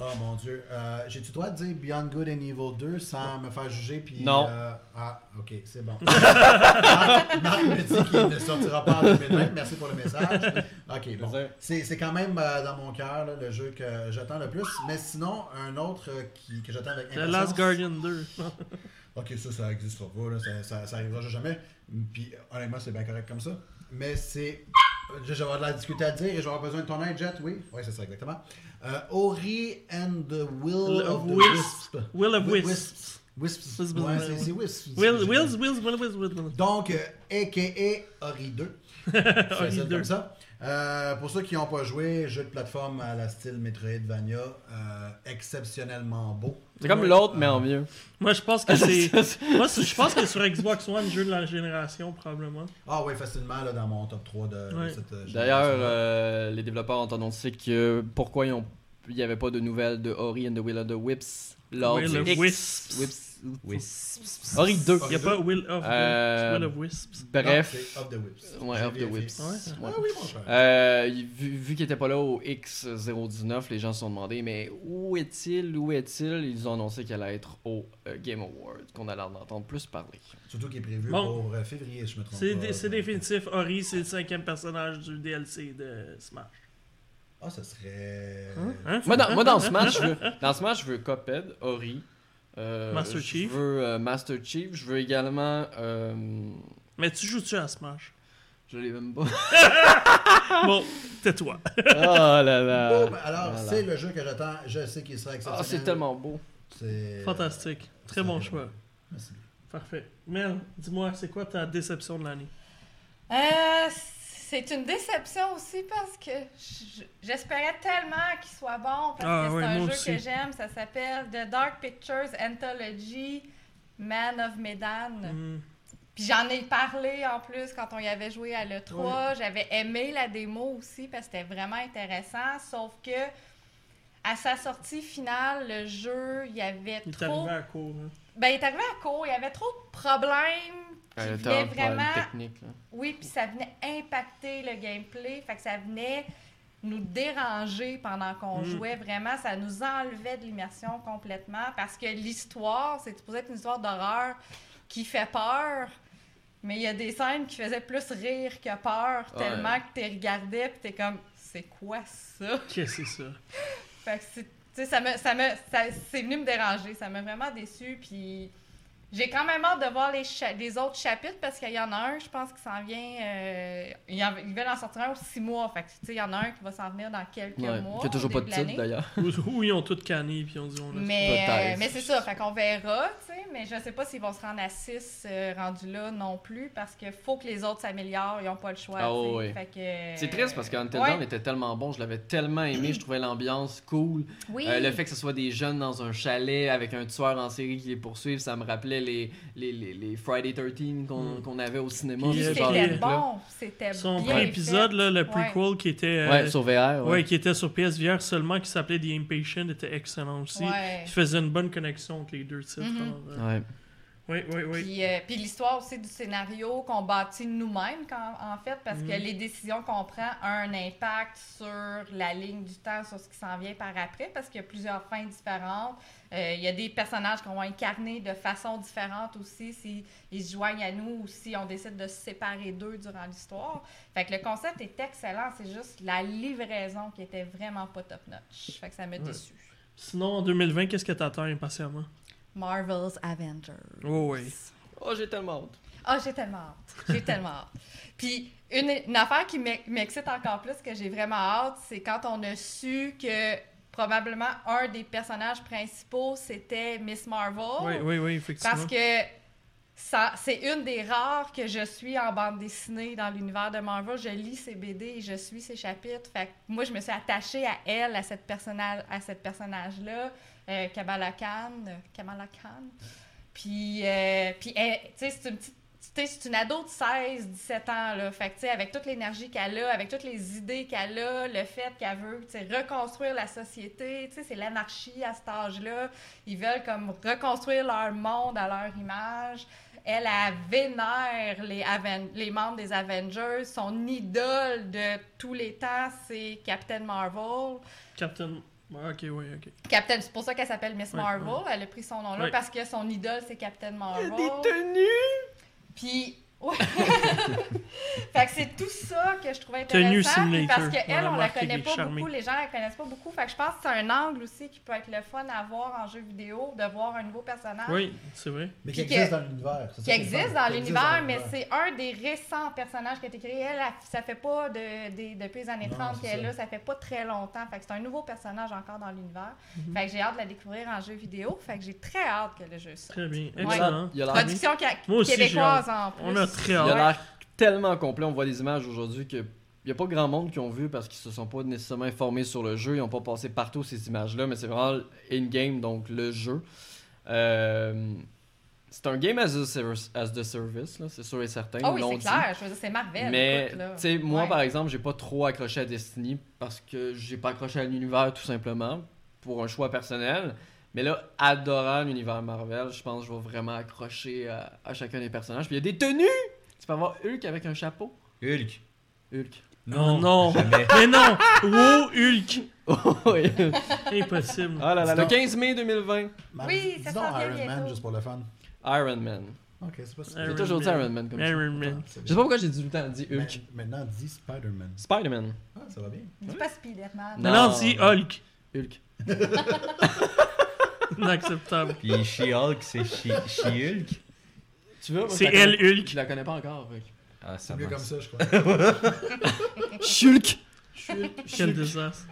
Oh mon dieu. Euh, J'ai-tu le droit de dire Beyond Good and Evil 2 sans me faire juger? Puis, Non. euh, ah, ok, c'est bon. Marc, Marc me dit qu'il ne sortira pas en 2020. Merci pour le message. Ok, bon. C'est c'est quand même euh, dans mon cœur le jeu que j'attends le plus. Mais sinon, un autre euh, qui, que j'attends avec The impatience. Last Guardian 2. Ok, ça, ça n'existera pas. Là, ça, ça, ça arrivera jamais. Puis honnêtement, c'est bien correct comme ça. Mais c'est. Je vais avoir de la difficulté à dire et avoir besoin de ton aide, Jet, oui? Oui, c'est ça, exactement. Euh, Ori and the Will Of the Wisp. Will of Wi- Wisps. Wisps. Wisp. Ouais, c'est c'est Wisp. Will, Wills, Wills, Will, Will, Will. Donc, a.k.a. Ori 2. Ori Facile 2. comme ça. Euh, pour ceux qui n'ont pas joué, jeu de plateforme à la style Metroidvania, euh, exceptionnellement beau. C'est comme l'autre, mais en mieux. Moi, je pense que c'est. Moi, je pense que sur Xbox One, jeu de la génération, probablement. Ah oui, facilement là, dans mon top 3 de, de Ouais. cette euh, D'ailleurs, euh, les développeurs ont annoncé que pourquoi ils ont- il n'y avait pas de nouvelles de Ori and the Will of the Whips lors Will du of X- Wisps. Whips- Wisps. Ori 2. Il n'y a pas Will of Euh, Will of Wisps. Bref. Of the Whips. Ouais, Of the vérifié. Whips. Ouais. Ouais. Ah oui, mon cher. Euh, vu vu qu'il n'était pas là au X019, les gens se sont demandé mais où est-il Où est-il? Ils ont annoncé qu'elle allait être au euh, Game Awards, qu'on allait en entendre plus parler. Surtout qu'il est prévu Bon. pour euh, février, si je me trompe C'est pas. dé- c'est définitif. Ori, c'est le cinquième personnage du DLC de Smash. Ah, ça serait. Hein? Hein? Moi, dans, moi, dans Hein? Smash, je veux, dans Smash, je veux Cuphead, Ori. Euh, Master je Chief. veux euh, Master Chief. Je veux également. euh, Mais tu joues-tu à Smash? je l'ai même pas. Bon, tais-toi. oh là là. Bon, ben, alors, Voilà. c'est le jeu que j'attends. Je sais qu'il sera exceptionnel. Ah, c'est tellement beau. C'est- Fantastique. Très bon choix. Merci. Parfait. Mel, dis-moi, c'est quoi ta déception de l'année? Euh, c'est une déception aussi parce que j'espérais tellement qu'il soit bon parce Ah que c'est un jeu aussi. que j'aime. Ça s'appelle The Dark Pictures Anthology Man of Medan. Hmm. Puis j'en ai parlé en plus quand on y avait joué à l'E3. J'avais aimé la démo aussi parce que c'était vraiment intéressant. Sauf que à sa sortie finale, le jeu, il y avait Il est trop. à court. hein. Ben, il est arrivé à court. Il y avait trop de problèmes qui Euh, venaient vraiment. technique. là. Oui, puis ça venait impacter le gameplay. Fait que ça venait nous déranger pendant qu'on Mm. jouait. Vraiment, ça nous enlevait de l'immersion complètement parce que l'histoire, c'est supposé être une histoire d'horreur qui fait peur. Mais il y a des scènes qui faisaient plus rire que peur, Ouais. tellement que tu regardais puis t'es comme, c'est quoi ça? Qu'est-ce que c'est ça? Fait que c'est- tu sais, ça me, ça me, ça, c'est venu me déranger. Ça m'a vraiment déçu. Puis j'ai quand même hâte de voir les, cha- les autres chapitres parce qu'il y en a un, je pense, qui s'en vient. euh, ils, en- ils veulent en sortir un aux six mois. Fait que tu sais, il y en a un qui va s'en venir dans quelques Ouais. mois. Qui a toujours pas de titre l'année. d'ailleurs. Où, où ils ont tout canné puis ils ont dit on a Mais, Peut-être. euh, mais c'est ça, fait qu'on verra, tu sais, mais je sais pas s'ils vont se rendre à 6 rendus là non plus, parce qu'il faut que les autres s'améliorent, ils n'ont pas le choix, Ah C'est triste parce qu'Until Ouais. Était tellement bon, je l'avais tellement aimé, je trouvais l'ambiance cool. Oui, Euh, le fait que ce soit des jeunes dans un chalet avec un tueur en série qui les poursuivent, ça me rappelait les, les, les, les Friday 13 qu'on Mm. qu'on avait au cinéma. C'était bon, c'était Son bien premier épisode, là, le Ouais. prequel qui était, euh, Ouais, sur VR. ouais, Ouais. qui était sur PSVR seulement, qui s'appelait The Impatient, était excellent aussi. Ouais. Il faisait une bonne connexion entre les deux titres. Mhm. alors, euh, Ouais. Oui, oui, oui. Puis, euh, puis l'histoire aussi du scénario qu'on bâtit nous-mêmes, en fait, parce que Mhm. les décisions qu'on prend ont un impact sur la ligne du temps, sur ce qui s'en vient par après, parce qu'il y a plusieurs fins différentes. Euh, il y a des personnages qu'on va incarner de façon différente aussi, s'ils ils se joignent à nous ou si on décide de se séparer d'eux durant l'histoire. Fait que le concept est excellent, c'est juste la livraison qui était vraiment pas top-notch. Fait que ça m'a Ouais. déçu. Sinon, en 2020, qu'est-ce que t'attends impatiemment? Marvel's Avengers. Oh oui. Oh, j'ai tellement hâte. Ah, j'ai tellement hâte. J'ai tellement hâte. Puis, une, une affaire qui m'ex- m'excite encore plus, que j'ai vraiment hâte, c'est quand on a su que probablement un des personnages principaux, c'était Miss Marvel. Oui, oui, oui, effectivement. Parce que ça- c'est une des rares que je suis en bande dessinée dans l'univers de Marvel. Je lis ses BD et je suis ses chapitres. Fait que moi, je me suis attachée à elle, à cette personnage, à cette personnage-là, euh, Kamala Khan. Kamala Khan. Puis, euh, puis elle- tu sais, c'est une petite. C'est une ado de 16, 17 ans, là. Avec toute l'énergie qu'elle a, avec toutes les idées qu'elle a, le fait qu'elle veut, reconstruire la société, c'est l'anarchie à cet âge-là. Ils veulent, comme, reconstruire leur monde à leur image. Elle, elle vénère les, Aven- les membres des Avengers. Son idole de tous les temps, c'est Captain Marvel. Captain. Ok, oui, ok. Captain, c'est pour ça qu'elle s'appelle Miss Ouais, Marvel. ouais. Elle a pris son nom-là Ouais. parce que son idole, c'est Captain Marvel. Des tenues! Puis, ouais. fait que c'est tout ça que je trouvais intéressant. Tenue parce qu'elle, On la connaît pas charmé. beaucoup, les gens la connaissent pas beaucoup. Fait que je pense que c'est un angle aussi qui peut être le fun à voir en jeu vidéo, de voir un nouveau personnage. Oui, c'est vrai. Mais qui existe que- dans l'univers. Qui existe dans l'univers, mais c'est un des récents personnages qui a été créé. Elle, ça fait pas de, depuis les années Non, 30 c'est qu'elle est là, ça fait pas très longtemps. Fait que c'est un nouveau personnage encore dans l'univers. Mhm. Fait que j'ai hâte de la découvrir en jeu vidéo. Fait que j'ai très hâte que le jeu sorte. Très bien. Ouais. Excellent. Il a l'air Production Moi aussi, québécoise en plus. On a très Il a l'air tellement complet. On voit des images aujourd'hui que il y a pas grand monde qui ont vu parce qu'ils se sont pas nécessairement informés sur le jeu. Ils ont pas passé partout ces images-là, mais c'est vraiment in-game, donc le jeu. Euh, c'est un game as, a service- as the service, là, c'est sûr et certain. Ils oui, c'est dit. clair. Je veux dire, c'est Marvel. Mais, écoute, moi, Ouais. par exemple, j'ai pas trop accroché à Destiny parce que j'ai pas accroché à l'univers tout simplement pour un choix personnel. Mais là, adorant l'univers Marvel, je pense que je vais vraiment accrocher à, à chacun des personnages. Puis il y a des tenues! Tu peux avoir Hulk avec un chapeau? Hulk. Hulk. Non, non. Jamais. Mais non! Wow, Hulk! Oui. Impossible. Ah là là, le Dis donc. 15 mai 2020. Mais Oui, ça vient Iron Man, juste pour le fun. Iron Man. Ok, c'est pas Iron J'ai toujours dit Man. Iron Man comme ça. Iron Man. Je sais bien. pas pourquoi j'ai dit tout le temps dit Hulk. Ma- Maintenant, dis Spider-Man. Spider-Man. Ah, ça va bien. Dis pas Spider-Man. Non, Non. non, dis Hulk. Hulk. Inacceptable. Puis She-Hulk, c'est She- She-Hulk. Tu veux? moi, C'est je la elle, Hulk. Je la connais pas encore. fait que- Ah, ça C'est mieux marche. comme ça, je crois. Shulk! Quel désastre.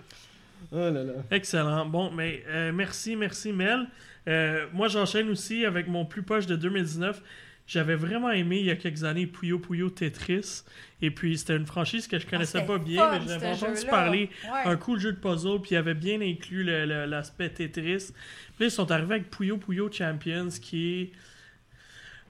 Oh là là. Excellent. Bon, mais euh, merci, merci Mel. Euh, moi, j'enchaîne aussi avec mon plus poche de 2019. J'avais vraiment aimé il y a quelques années Puyo Puyo Tetris. Et puis, c'était une franchise que je connaissais Ah, pas c'était bien, fun, mais j'avais entendu parler. Ouais. Un cool jeu de puzzle, puis il avait bien inclus l'aspect Tetris. Puis ils sont arrivés avec Puyo Puyo Champions, qui est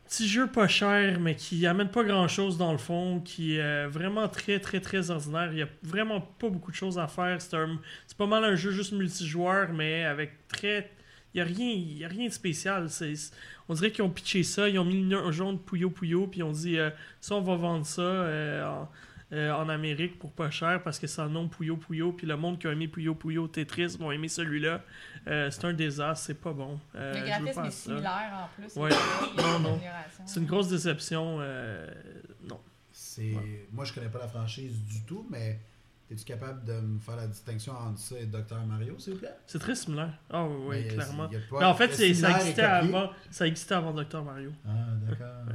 petit jeu pas cher, mais qui amène pas grand chose dans le fond, qui est euh, vraiment très, très, très ordinaire. Il y a vraiment pas beaucoup de choses à faire. C'est un- c'est pas mal un jeu juste multijoueur, mais avec très. Il y a rien, y a rien de spécial. C'est- on dirait qu'ils ont pitché ça, ils ont mis un jaune Puyo Puyo, puis ils ont dit euh, ça, on va vendre ça euh, en, euh, en Amérique pour pas cher parce que c'est le nom Puyo Puyo, puis le monde qui a aimé Puyo Puyo Tetris vont aimer celui-là. Euh, c'est un désastre, c'est pas bon. Euh, Le graphisme pas est ça. similaire en plus. Ouais. Non, non. C'est une grosse déception. euh, non. C'est... Moi, je connais pas la franchise du tout, mais es-tu capable de me faire la distinction entre ça et Dr. Mario, s'il vous plaît? C'est très similaire. Ah oui, oui, Mais, clairement. il y a pas- Mais en fait, ça existait avant. Ça existait avant Dr Mario. Ah, d'accord. Ouais.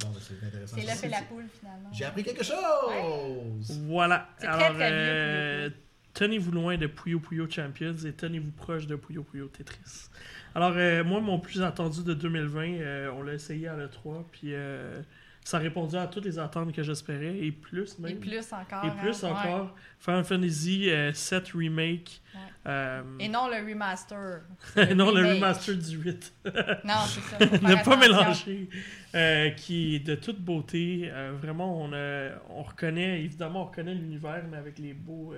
Bon, ben, c'est intéressant. C'est l'œuf et la poule, finalement. J'ai appris quelque chose! Voilà. C'est très, Alors, très euh, tenez-vous loin de Puyo Puyo Champions et tenez-vous proche de Puyo Puyo Tetris. Alors, euh, moi, mon plus attendu de 2020, euh, on l'a essayé à l'E3, puis euh, ça a répondu à toutes les attentes que j'espérais, et plus même. Et plus encore. Et plus hein, ouais. encore. Final Fantasy euh, 7 Remake. Ouais. Euh, Et non le remaster. non, le remaster du 8. Non, c'est ça. ne pas mélanger. Euh, qui est de toute beauté. Euh, vraiment, on, a- on reconnaît, évidemment, on reconnaît l'univers, mais avec les beaux,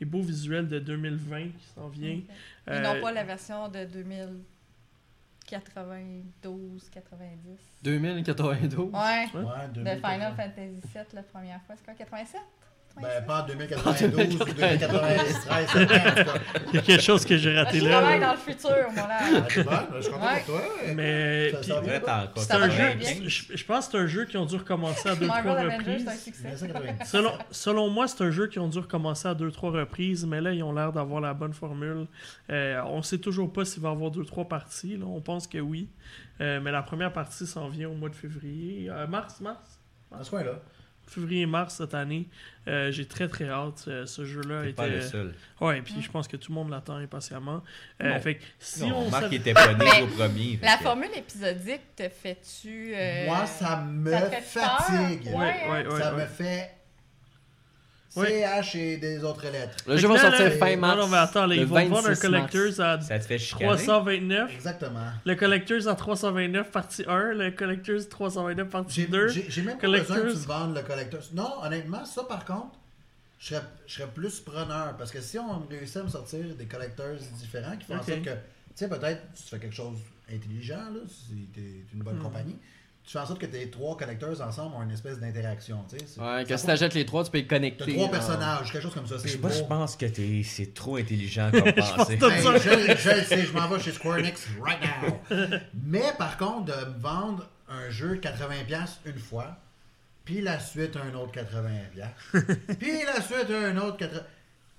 les beaux visuels de 2020 qui s'en vient. Ok. Ils Euh, n'ont pas la version de 2092, 90. 2092. Ouais. Ouais. Ouais, De 2000, Final Fantasy VII la première fois. C'est quoi, 87? Ben, pas en 2092 ou 2093. ça dépend, en tout cas. Il y a quelque chose que j'ai raté Je travaille là. dans le futur, moi, là. Ah, c'est bon, je suis content pour toi. Mais Ça- puis, ça Ça va un jeu. Je, je pense que c'est un jeu qui ont dû recommencer à deux trois Avengers, c'est un reprises. succès. 1990. Selon, selon moi, c'est un jeu qui ont dû recommencer à deux trois reprises, mais là, ils ont l'air d'avoir la bonne formule. Euh, on sait toujours pas s'il va y avoir deux trois parties. Là. On pense que oui. Euh, mais la première partie s'en vient au mois de février. Euh, mars, mars? Dans ce coin-là. Février-mars cette année. Euh, J'ai très très hâte. Euh, ce jeu-là T'es pas était. le seul. Ouais, puis je pense que tout le monde l'attend impatiemment. Euh, Non. fait que si Non, on Marc était pas né au premier. La que- formule épisodique te fait-tu. euh, Moi, ça me ça fatigue. Ouais, Ouais, ouais, ouais. ça ouais. me fait Ouais. CH et des autres lettres. Le jeu va sortir fin non, mars. Non, mais attends, ils vont vendre un 26 Collectors à Ça te fait chicaner? 329. Exactement. Le Collectors à 329 partie 1, le Collectors 329 partie J'ai 2. j'ai- j'ai même pas Collectors. besoin que tu vendes le collector. Non, honnêtement, ça par contre, je serais, je serais plus preneur. Parce que si on réussit à me sortir des collectors différents qui font en Ok. sorte que, tu sais, peut-être tu fais quelque chose intelligent, là, si t'es une bonne Hmm. compagnie, tu fais en sorte que tes trois collectors ensemble ont une espèce d'interaction. tu sais. C'est- Ouais, que ça si t'achètes les trois, tu peux les T'as connecter. trois là. personnages, quelque chose comme ça. Je pense que t'es- c'est trop intelligent comme pensée. Hey, je, je le sais, je m'en vais chez Square Enix right now. Mais par contre, de me vendre un jeu 80$ une fois, puis la suite un autre 80$, puis la suite un autre 80$.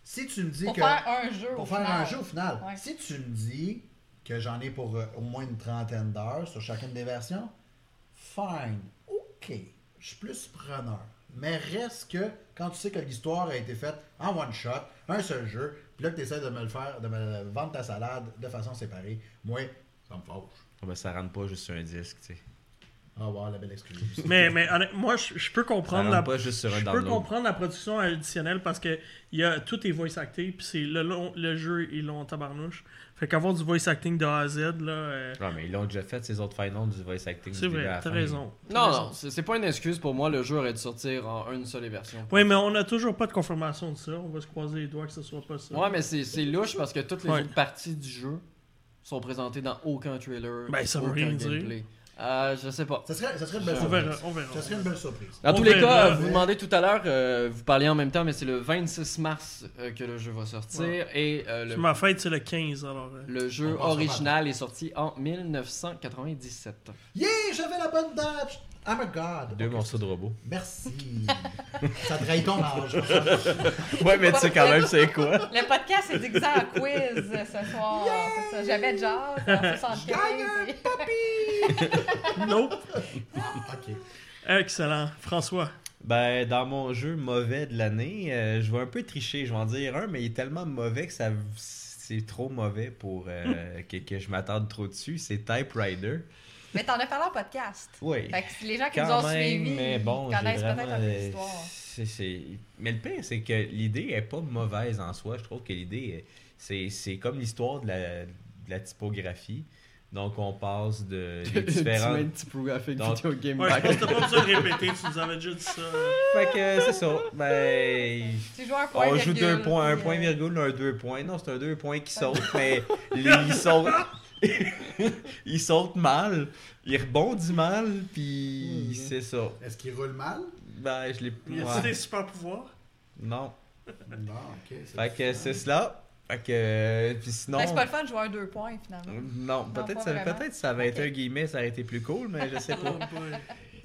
Si tu me dis Pour que. faire un jeu. pour au faire final. un jeu au final, Ouais. si tu me dis que j'en ai pour euh, au moins une trentaine d'heures sur chacune des versions, fine, ok, je suis plus preneur. Mais reste que quand tu sais que l'histoire a été faite en one shot, un seul jeu, puis là que tu essaies de me le faire, de me vendre ta salade de façon séparée, moi, ça me fâche. Ah ben, ça rentre pas juste sur un disque, tu sais. Ah, wow, la belle excuse. Mais, mais moi, je, je peux Ça comprendre rentre la, pas juste sur un je peux comprendre la production additionnelle parce que il y a, tout est voice acté, puis c'est le, long- le jeu est long en tabarnouche. Fait qu'avoir du voice acting de A à Z, là, euh, Non, mais ils l'ont déjà fait, ces autres finals du voice acting. c'est vrai, t'as raison. Non, raison. non, c'est c'est pas une excuse pour moi. Le jeu aurait dû sortir en une seule version. Oui, mais on a toujours pas de confirmation de ça. On va se croiser les doigts que ce soit pas ça. Ouais, mais c'est c'est louche parce que toutes les Ouais. autres parties du jeu sont présentées dans aucun trailer. Ben, ça veut aucun rien dire. Euh, je sais pas. Ça serait, ça serait une belle On surprise. verra, on verra. Ça serait une belle surprise. Dans On tous les verra, cas, vous mais- demandez tout à l'heure, euh, vous parliez en même temps, mais c'est le 26 mars euh, que le jeu va sortir. Et euh, le, ma fête, c'est le 15, alors. euh. le jeu On original est sorti en 1997. Yeah, j'avais la bonne date! I'm a god. Deux morceaux de robot. Merci. ça trahit ton âge. Ouais, mais tu sais quand même c'est quoi? Le podcast est déguisé en quiz ce soir. C'est ça. J'avais jazz en 75. et- Nope. ok. Excellent. François. Ben, dans mon jeu mauvais de l'année, euh, je vais un peu tricher. Je vais en dire un, mais il est tellement mauvais que ça c'est trop mauvais pour euh, que, que je m'attarde trop dessus. C'est Typewriter. Mais t'en as parlé en podcast. Oui. Fait que les gens qui nous Quand ont même, suivis mais bon, connaissent vraiment. peut-être un peu l'histoire. c'est- c'est- Mais le pire, c'est que l'idée est pas mauvaise en soi. Je trouve que l'idée, est- c'est c'est comme l'histoire de la, de la typographie. Donc, on passe de une typographique Donc- vidéo game Ouais, je pense que t'as pas besoin de répéter, tu nous avais déjà dit ça. Fait que c'est ça. Ben. Tu joues un point On joue deux points, un point euh, virgule, un deux points. Non, c'est un deux points qui saute, mais les- il saute. il saute mal, il rebondit mal, puis c'est ça. Est-ce qu'il roule mal? Ben, je l'ai. Y a-tu ouais. des super pouvoirs? Non. Non, ok. Fait que c'est cela. Fait que. Puis sinon. Ben, c'est pas le fun de jouer un deux points finalement. Non, peut-être ça, peut-être ça avait été Ok. un guillemets, ça aurait été plus cool, mais je sais pas.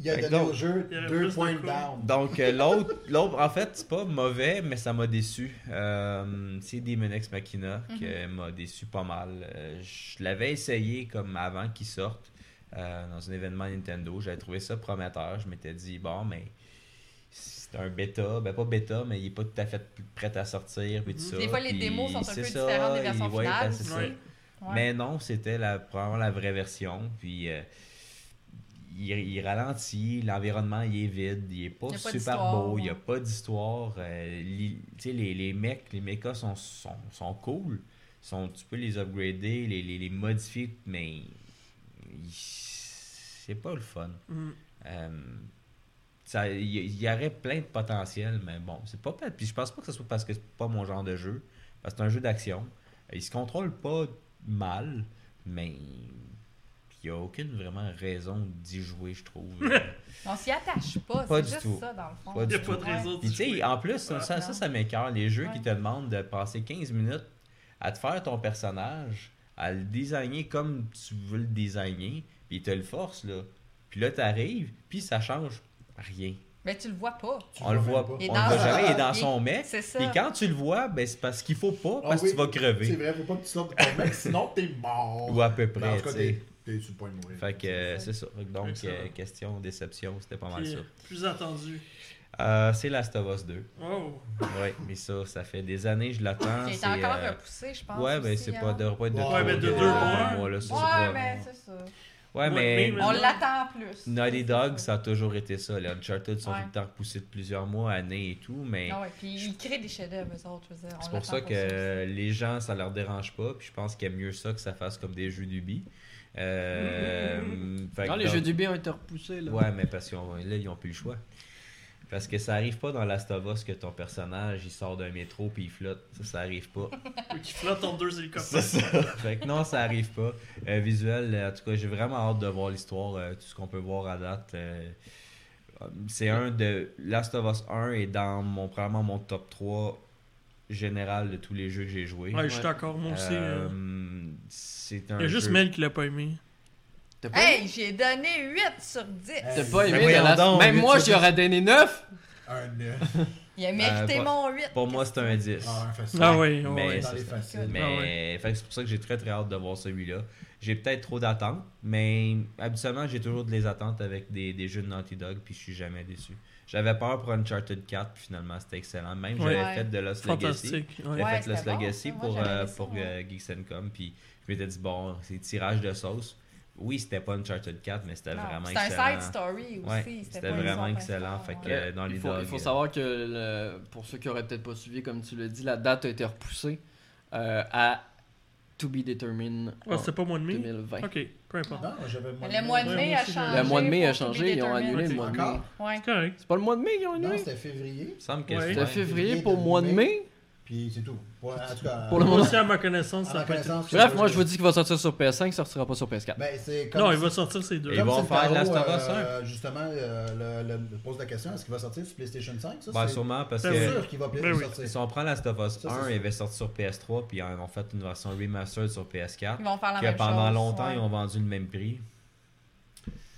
Il a donné donc, au jeu deux de points coups. down. Donc, euh, l'autre, l'autre, en fait, c'est pas mauvais, mais ça m'a déçu. Euh, c'est Demon Ex Machina qui euh, m'a déçu pas mal. Euh, je l'avais essayé comme avant qu'il sorte euh, dans un événement Nintendo. J'avais trouvé ça prometteur. Je m'étais dit, bon, mais c'est un bêta. Ben, pas bêta, mais il est pas tout à fait prêt à sortir. Puis tout ça. Des fois, les Puis démos sont un peu ça, différentes des versions ouais, finales ben. Ouais. Mais non, c'était la, probablement la vraie version. Puis euh, il, il ralentit, l'environnement il est vide, il est pas, Il super beau, il n'y a pas d'histoire. euh, les, les mecs, les mechas sont, sont, sont cool. Sont, tu peux les upgrader, les, les, les modifier, mais c'est pas le fun. Mm. Euh, ça- Il y, aurait plein de potentiel, mais bon, c'est pas Puis je pense pas que ce soit parce que c'est pas mon genre de jeu. Parce que c'est un jeu d'action. Il se contrôle pas mal, mais il n'y a aucune vraiment raison d'y jouer, je trouve. On s'y attache pas, Pas c'est du juste tout. ça dans le fond. Pas Il n'y a du pas tout. de raison Puis tu sais, jouer. en plus, ça, ça, ça, ça m'écœure. Les jeux qui te demandent de passer 15 minutes à te faire ton personnage, à le designer comme tu veux le designer, puis ils te le forcent, là. Puis là, t'arrives, puis ça change rien. Mais tu le vois pas. Tu On le voit, pas. on le voit jamais, il est dans son mec. C'est ça. Puis quand tu le vois, ben c'est parce qu'il faut pas, parce Ah oui, que tu vas C'est crever. vrai, faut pas que tu sortes de ton mec, sinon t'es mort. Ou à peu Ben, en près, tout cas, tu le point de mourir. Fait que euh, c'est ça. Donc, euh, question, déception, c'était pas mal Puis, ça. euh, plus attendu. Euh, c'est Last of Us 2. Oh. Ouais, mais ça, ça fait des années que je l'attends. Qui est c'est, encore euh, repoussé, je pense. Ouais, mais aussi, c'est hein. pas, devrait pas être de Ouais, mais mois, de deux deux mois. Ouais, mais c'est ça. Ouais, mais mais- On l'attend plus. Naughty Dog, ça a toujours été ça. Les Uncharted sont Ouais. tout le temps repoussés de plusieurs mois, années et tout, mais Ah ouais, puis ils créent des chefs-d'œuvre, eux autres, je veux dire. on c'est pour ça pour que les gens, ça leur dérange pas. Puis je pense qu'il y a mieux ça que ça fasse comme des jeux d'Ubi. Euh, Non, les donc- jeux du bien ont été repoussés. Là. Ouais, mais parce qu'ils ont, là, ils ont plus le choix. Parce que ça arrive pas dans Last of Us que ton personnage il sort d'un métro puis il flotte. Ça, ça arrive pas. Qui flotte entre deux C'est hélicoptères. ça. fait que non, ça arrive pas. Euh, visuel, euh, en tout cas, j'ai vraiment hâte de voir l'histoire, euh, tout ce qu'on peut voir à date. euh, c'est un de. Last of Us 1 est dans mon, probablement mon top 3 général de tous les jeux que j'ai joués. Ouais, je suis d'accord, moi aussi. Euh, c'est un Il y a juste jeu- Mel qui l'a pas aimé. Pas, Hey, j'ai donné 8 sur 10. t'as pas aimé donc, Même moi, sur j'y aurais donné 9. Un 9. Il a mérité Euh, mon 8. Pour moi, c'est un 10. Ah, un facile. Ah oui, Mais c'est faciles. Mais Ah c'est pour ça que j'ai très très hâte de voir celui-là. J'ai peut-être trop d'attentes, mais habituellement j'ai toujours des attentes avec des, des jeux de Naughty Dog, puis je suis jamais déçu. J'avais peur pour Uncharted 4, puis finalement c'était excellent. Même Ouais. j'avais fait de Lost Legacy. Fantastique. ouais. J'avais Ouais, fait Lost bon, Legacy. Moi, pour, euh, ça, pour ouais. euh, Geeks and Com, puis je m'étais dit, bon, c'est tirage de sauce. Oui, c'était pas Uncharted 4, mais c'était Non, vraiment C'est un excellent. side story aussi. Ouais, c'était c'était vraiment excellent, fait que- ouais. Dans il, les faut, dogs, il faut euh. savoir que, le- pour ceux qui auraient peut-être pas suivi, comme tu l'as dit, la date a été repoussée euh, à To Be Determined Ouais, en c'était pas mois de mai? 2020. Ok, peu importe. Non, le mois de mai a changé. Le mois de mai a changé, ils ont annulé le mois de mai. Ouais. C'est correct. C'est pas le mois de mai qu'ils ont Non, annulé? c'était février. Il me semble que Ouais. c'est- C'était février pour le mois de mai? Puis c'est tout. Ouais, en tout cas, Pour le moment. aussi, à ma connaissance, à ça ma connaissance, Bref, moi je vous dis qu'il va sortir sur PS5, il sortira pas sur PS4. Ben, comme Non, il va sortir ces deux. Comme vont faire Last of Us euh, Justement, euh, le, le- pose la question est-ce qu'il va sortir sur PlayStation 5 ça, Ben, sûrement parce C'est que sûr qu'il va Ben oui. sortir. si on prend Last of Us Ça, c'est 1, sûr. il avait sorti sur PS3, puis ils ont fait une version remastered sur PS4. Ils vont faire la Que même pendant chose. longtemps, ouais. ils ont vendu le même prix.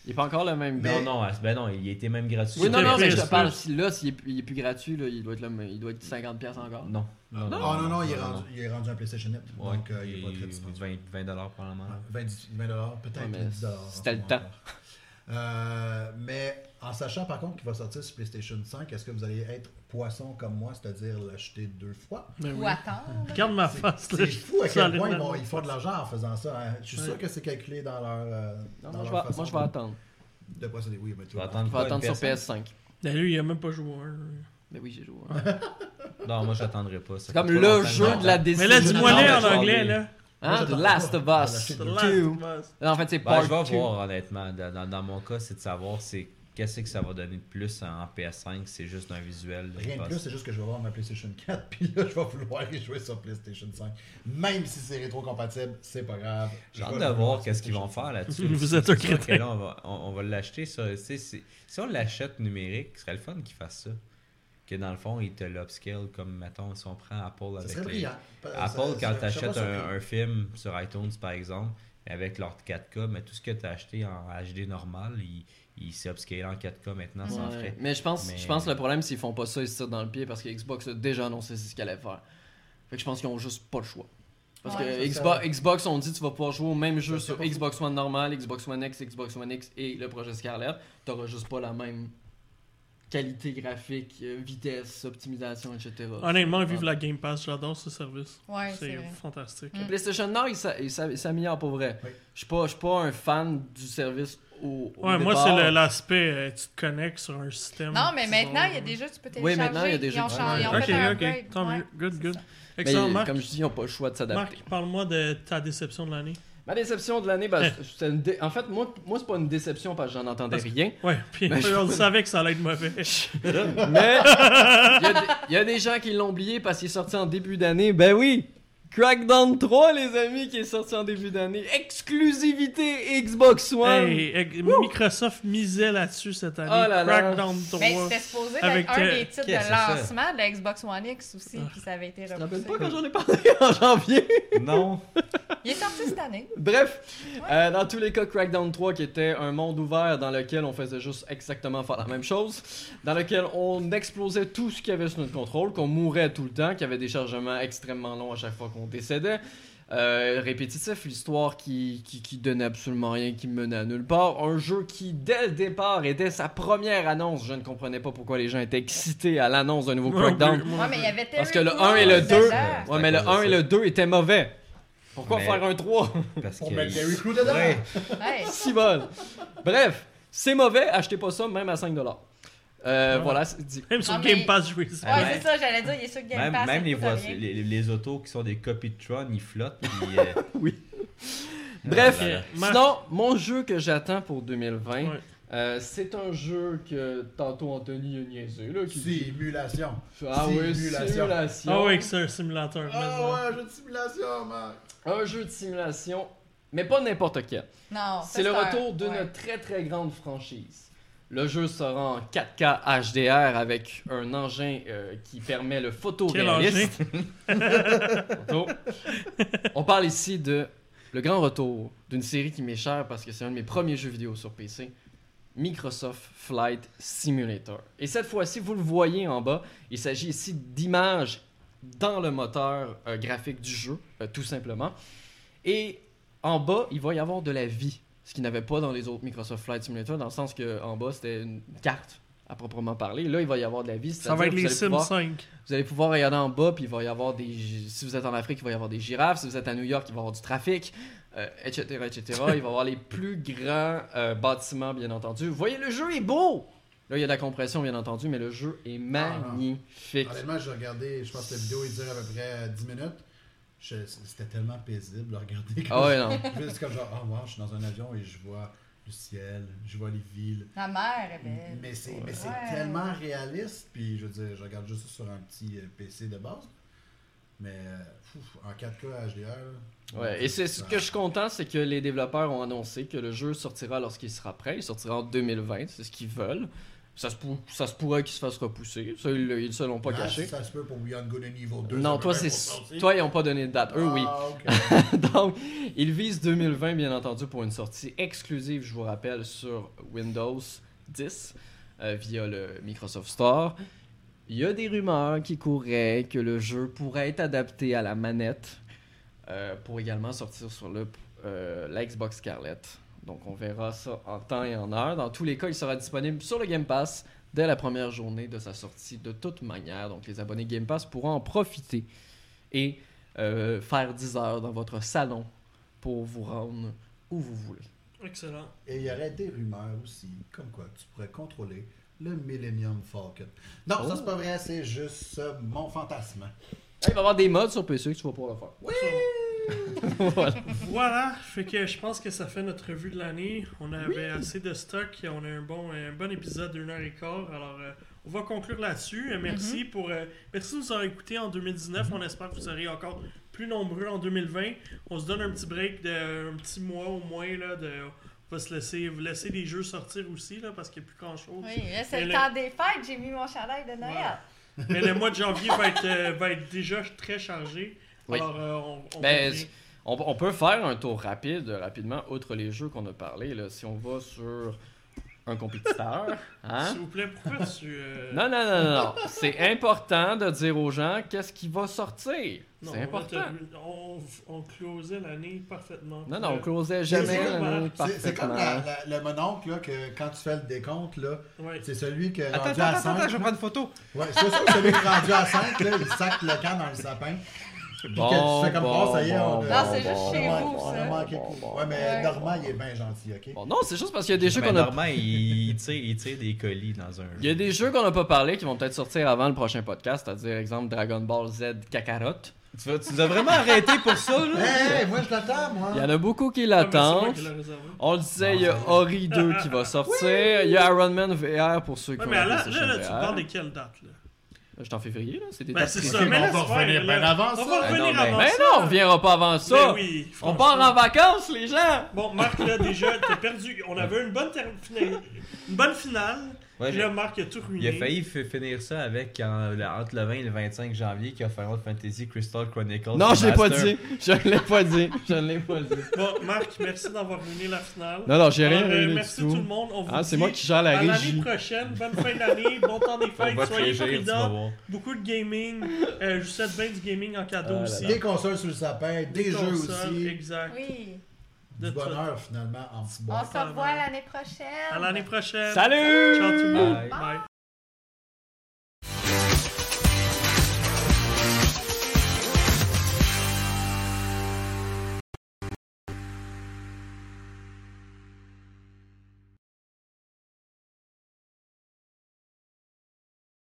Il est pas encore le même Mais- Non, non, ben non, il était même gratuit. Oui, non, non, mais je te parle, si là, s'il est, il est plus gratuit, là, il, doit être il doit être 50$ encore. Non. Non, Ah non, non, il est rendu, il est rendu un PlayStation Net. Ouais, donc, euh, il est pas très il- dispendieux. 20, 20 dollars probablement. Ouais, 20, 20 dollars, peut-être Ouais, mais 10 dollars. c'était le temps. Euh, mais en sachant par contre qu'il va sortir sur PlayStation 5, est-ce que vous allez être poisson comme moi, c'est-à-dire l'acheter deux fois Ben Ou attendre. Regarde ma C'est- face. C'est fou à quel point ils, vont- ils font de l'argent en faisant ça. hein. Je suis Ouais. sûr que c'est calculé dans leur, euh, Non, dans moi, je vais, façon moi, je vais attendre. de procéder. Oui, mais tu vas attendre Je vais attendre sur PS5? PS5. Ben lui, il a même pas joué un. Mais oui, j'ai joué. Non, moi j'attendrai pas. C'est comme le jeu de la décision. Mais là, dis-moi Non, les mais en anglais, là. Moi, Hein, The Last pas. of Us The. Last 2. of Us. En fait, c'est Ben, Part je vais 2. voir honnêtement. Dans mon cas, c'est de savoir c'est qu'est-ce que ça va donner de plus en PS5. C'est juste un visuel. Rien de plus, c'est juste que je vais voir ma PlayStation 4, puis là, je vais vouloir y jouer sur PlayStation 5. Même si c'est rétro-compatible, c'est pas grave. J'ai hâte de voir qu'est-ce qu'ils vont faire là-dessus. Vous êtes un sûr que crétin. là, on va, on, on va l'acheter. Si on l'achète numérique, ce serait le fun qu'ils fassent ça. Que dans le fond, ils te l'upscale comme, mettons, si on prend Apple avec les- brillant. Apple, ça- quand tu achètes un, film sur iTunes, par exemple, avec leur 4K, mais tout ce que tu as acheté en HD normal, il, il s'est upscalé en 4K maintenant sans Ouais. frais. Mais je pense, Mais- je pense que le problème, c'est qu'ils font pas ça, ils se tirent dans le pied parce que Xbox a déjà annoncé c'est ce qu'elle allait faire. Fait que je pense qu'ils ont juste pas le choix. Parce Ouais, que Xbox, ça. Xbox, on dit tu vas pouvoir jouer au même jeu sur. Xbox One normal, Xbox One X, Xbox One X et le projet Scarlett. T'auras juste pas la même qualité graphique, euh, vitesse, optimisation, etc. Honnêtement, vive la Game Pass, j'adore ce service. Ouais, c'est fantastique. Mm. PlayStation Nord, il s'a- il s'a- il s'améliore pour vrai. Oui. Je suis pas, je suis pas un fan du service au, au Ouais, moi, c'est l'aspect, euh, tu te connectes sur un système. Non, mais maintenant, il y a des jeux que tu peux Oui, télécharger. maintenant, il y a des jeux que- Ok, ok, tant Ouais. mieux. Good, good. Mais Excellent, Marc. comme je dis, ils n'ont pas le choix de s'adapter. Marc, parle-moi de ta déception de l'année. Ma déception de l'année, ben, une dé- en fait, moi, moi c'est pas une déception parce que j'en entendais Parce rien. Ouais, puis Ben, je- on savait que ça allait être mauvais. Mais il y, a des- il y a des gens qui l'ont oublié parce qu'il est sorti en début d'année. Ben oui! Crackdown 3, les amis, qui est sorti en début d'année. Exclusivité Xbox One. Hey, Microsoft misait là-dessus cette année. Oh là là. Crackdown 3. Mais c'était supposé Avec, être un euh, des titres de lancement de la Xbox One X aussi, Ah. puis ça avait été Tu te rappelles repoussé. pas quand j'en ai parlé en janvier? Non. Il est sorti cette année. Bref, euh, dans tous les cas, Crackdown 3 qui était un monde ouvert dans lequel on faisait juste exactement faire la même chose, dans lequel on explosait tout ce qu'il y avait sur notre contrôle, qu'on mourait tout le temps, qu'il y avait des chargements extrêmement longs à chaque fois qu'on décédait. Euh, répétitif, l'histoire qui, qui, qui donnait absolument rien, qui menait à nulle part. Un jeu qui, dès le départ, et dès sa première annonce, je ne comprenais pas pourquoi les gens étaient excités à l'annonce d'un nouveau Crackdown. Ouais, mais il y avait Parce que le Crews 1 et le 2, dedans. ouais, mais le à cause 1 de et le 2 étaient mauvais. Pourquoi Mais- faire un 3 Parce Pour que- mettre Gary Crew dedans. Ouais. Ouais. Si bon. Bref, c'est mauvais, achetez pas ça même à 5$. Euh, Ouais. Voilà, c'est dit. Même sur Non, mais- Game Pass, jouer ça. Ouais, Ouais. c'est ça, j'allais dire, il est sur Game Même, Pass. même les, voies- les, les autos qui sont des copies de Tron, ils flottent. Puis, euh, Oui. ah Bref. Ma- sinon, mon jeu que j'attends pour 2020, Ouais. euh, c'est un jeu que tantôt Anthony a niaisé. Là, qui dit- Simulation. Ah oui, Simulation. simulation. Ah que c'est un simulateur. Ah non. ouais, jeu de simulation, man. Un jeu de simulation, mais pas n'importe quel. Non, ça, C'est le un- retour d'une ouais. très très grande franchise. Le jeu sera en 4K HDR avec un engin euh, qui permet le Quel photoréalisme. Photo. On parle ici de le grand retour d'une série qui m'est chère parce que c'est un de mes premiers jeux vidéo sur PC. Microsoft Flight Simulator. Et cette fois-ci, vous le voyez en bas, il s'agit ici d'images dans le moteur euh, graphique du jeu, euh, tout simplement. Et en bas, il va y avoir de la vie, ce qu'il n'y avait pas dans les autres Microsoft Flight Simulator, dans le sens que en bas, c'était une carte à proprement parler. Là, il va y avoir de la vie. Ça va être c'est-à-dire les que Sims vous allez pouvoir- 5. vous allez pouvoir regarder en bas, puis il va y avoir des. Si vous êtes en Afrique, il va y avoir des girafes. Si vous êtes à New York, il va y avoir du trafic, euh, etc., etc. il va y avoir les plus grands euh, bâtiments, bien entendu. Vous voyez, le jeu est beau! Là, il y a de la compression, bien entendu, mais le jeu est magnifique. Honnêtement, j'ai regardé, je pense que la vidéo, il dure à peu près euh, 10 minutes. C'était tellement paisible de regarder. comme Ah ouais, non. je- C'est comme genre, oh wow, je suis dans un avion et je vois le ciel, je vois les villes. La mer est belle. Mais c'est mais c'est Ouais. tellement réaliste. Puis je veux dire, je regarde juste ça sur un petit euh, PC de base. Mais euh, pfff, en 4K HDR. là, Ouais, et c'est ce que je suis content, c'est que les développeurs ont annoncé que le jeu sortira lorsqu'il sera prêt. Il sortira en 2020, c'est ce qu'ils veulent. Ça se, pour- ça se pourrait qu'il se fasse repousser. Ça, ils, ils se l'ont pas Ah, caché. Ça se peut pour Beyond Good and Evil 2. Non, toi, c'est. Toi, ils n'ont pas donné de date. Eux, oui. Ah. Donc, ils visent 2020, bien entendu, pour une sortie exclusive, je vous rappelle, sur Windows 10 euh, via le Microsoft Store. Il y a des rumeurs qui couraient que le jeu pourrait être adapté à la manette euh, pour également sortir sur le, euh, la Xbox Scarlett. Donc, on verra ça en temps et en heure. Dans tous les cas, il sera disponible sur le Game Pass dès la première journée de sa sortie de toute manière. Donc, les abonnés Game Pass pourront en profiter et euh, faire 10 heures dans votre salon pour vous rendre où vous voulez. Excellent. Et il y aurait des rumeurs aussi, comme quoi tu pourrais contrôler le Millennium Falcon. Non, ça c'est pas vrai, c'est juste euh, mon fantasme. Il va y avoir des mods sur PC que tu vas pouvoir le faire. Voilà. Voilà, fait que je pense que ça fait notre revue de l'année. On avait assez de stock, on a un bon, un bon épisode d'une heure et quart. Alors, euh, on va conclure là-dessus. Euh, merci pour, euh, merci de nous avoir écoutés en 2019. On espère que vous serez encore plus nombreux en 2020. On se donne un petit break de un petit mois au moins là. De, on va se laisser, vous laisser les jeux sortir aussi là parce qu'il n'y a plus grand chose. Oui, c'est le le- temps des fêtes. J'ai mis mon chandail de Noël. Mais le mois de janvier va être, euh, va être déjà très chargé. Oui. Alors, euh, on, on Ben, va bien- On, on peut faire un tour rapide, rapidement, outre les jeux qu'on a parlé. Là, si on va sur un compétiteur. Hein? S'il vous plaît, pourquoi tu. euh, Non, non, non, non, non. C'est important de dire aux gens qu'est-ce qui va sortir. non, C'est on important. te- On, on closait l'année parfaitement. Non, non, on Euh, closait jamais c'est- l'année C'est c'est comme parfaitement. la- la- le mononcle là, que quand tu fais le décompte, là, ouais. c'est celui qui est Attends, rendu attends, à attends, 5. attends, je vais prendre une photo. Ouais, c'est ça, celui qui est rendu à 5, là, il sac le camp dans le sapin. Puis que tu fais comme bon, oh, ça y est, on bon, a- Non, c'est juste on chez vous, on a ça. manqué Bon, bon, Ouais, mais Ouais. Normand, il est bien gentil, ok? Bon, non, c'est juste parce qu'il y a des jeux qu'on a Normand, il, il tire, il tire des colis dans un. Il y a des jeux qu'on n'a pas parlé qui vont peut-être sortir avant le prochain podcast, c'est-à-dire exemple Dragon Ball Z Kakarot. Tu, vas, tu nous as vraiment arrêté pour ça, là? Hey, moi je l'attends, moi! Il y en a beaucoup qui Ah, l'attendent. On le disait, il y a Ori 2 qui va sortir. Il y a Iron Man VR pour ceux qui Ouais, ont mais là, là, là, tu parles de quelle date là? Je suis en février, là. Des Ben, c'est ça, mais on va c'est revenir bien avant On ça. va Ben revenir non, mais, avant ben ça. non, on reviendra pas avant ça. Oui, on part en vacances, les gens. Bon, Marc, là, déjà, t'as perdu. On avait une bonne, ter- finale- une bonne finale. Ouais, Puis là, Marc a tout ruiné. il a failli finir ça avec en- le- entre le 20 et le 25 janvier qui a Final Fantasy Crystal Chronicles. Non, je l'ai pas dit. Je l'ai pas dit. Je l'ai pas dit. Bon, Marc, merci d'avoir ruiné la finale. Non, non, j'ai rien Alors, euh, merci tout tout. le monde. On vous Ah, c'est moi qui gère la à l'année régie. prochaine. Bonne fin d'année, bon temps des fêtes. Soyez prudents. Beaucoup de gaming. Euh, je vous souhaite bien du gaming en cadeau Ah là aussi. Des consoles sur le sapin, des, jeux consoles, aussi. Exact. Oui. De Du tout. bonheur finalement en petit On se revoit l'année prochaine. À l'année prochaine. Salut! Ciao tout le monde. Bye. Bye.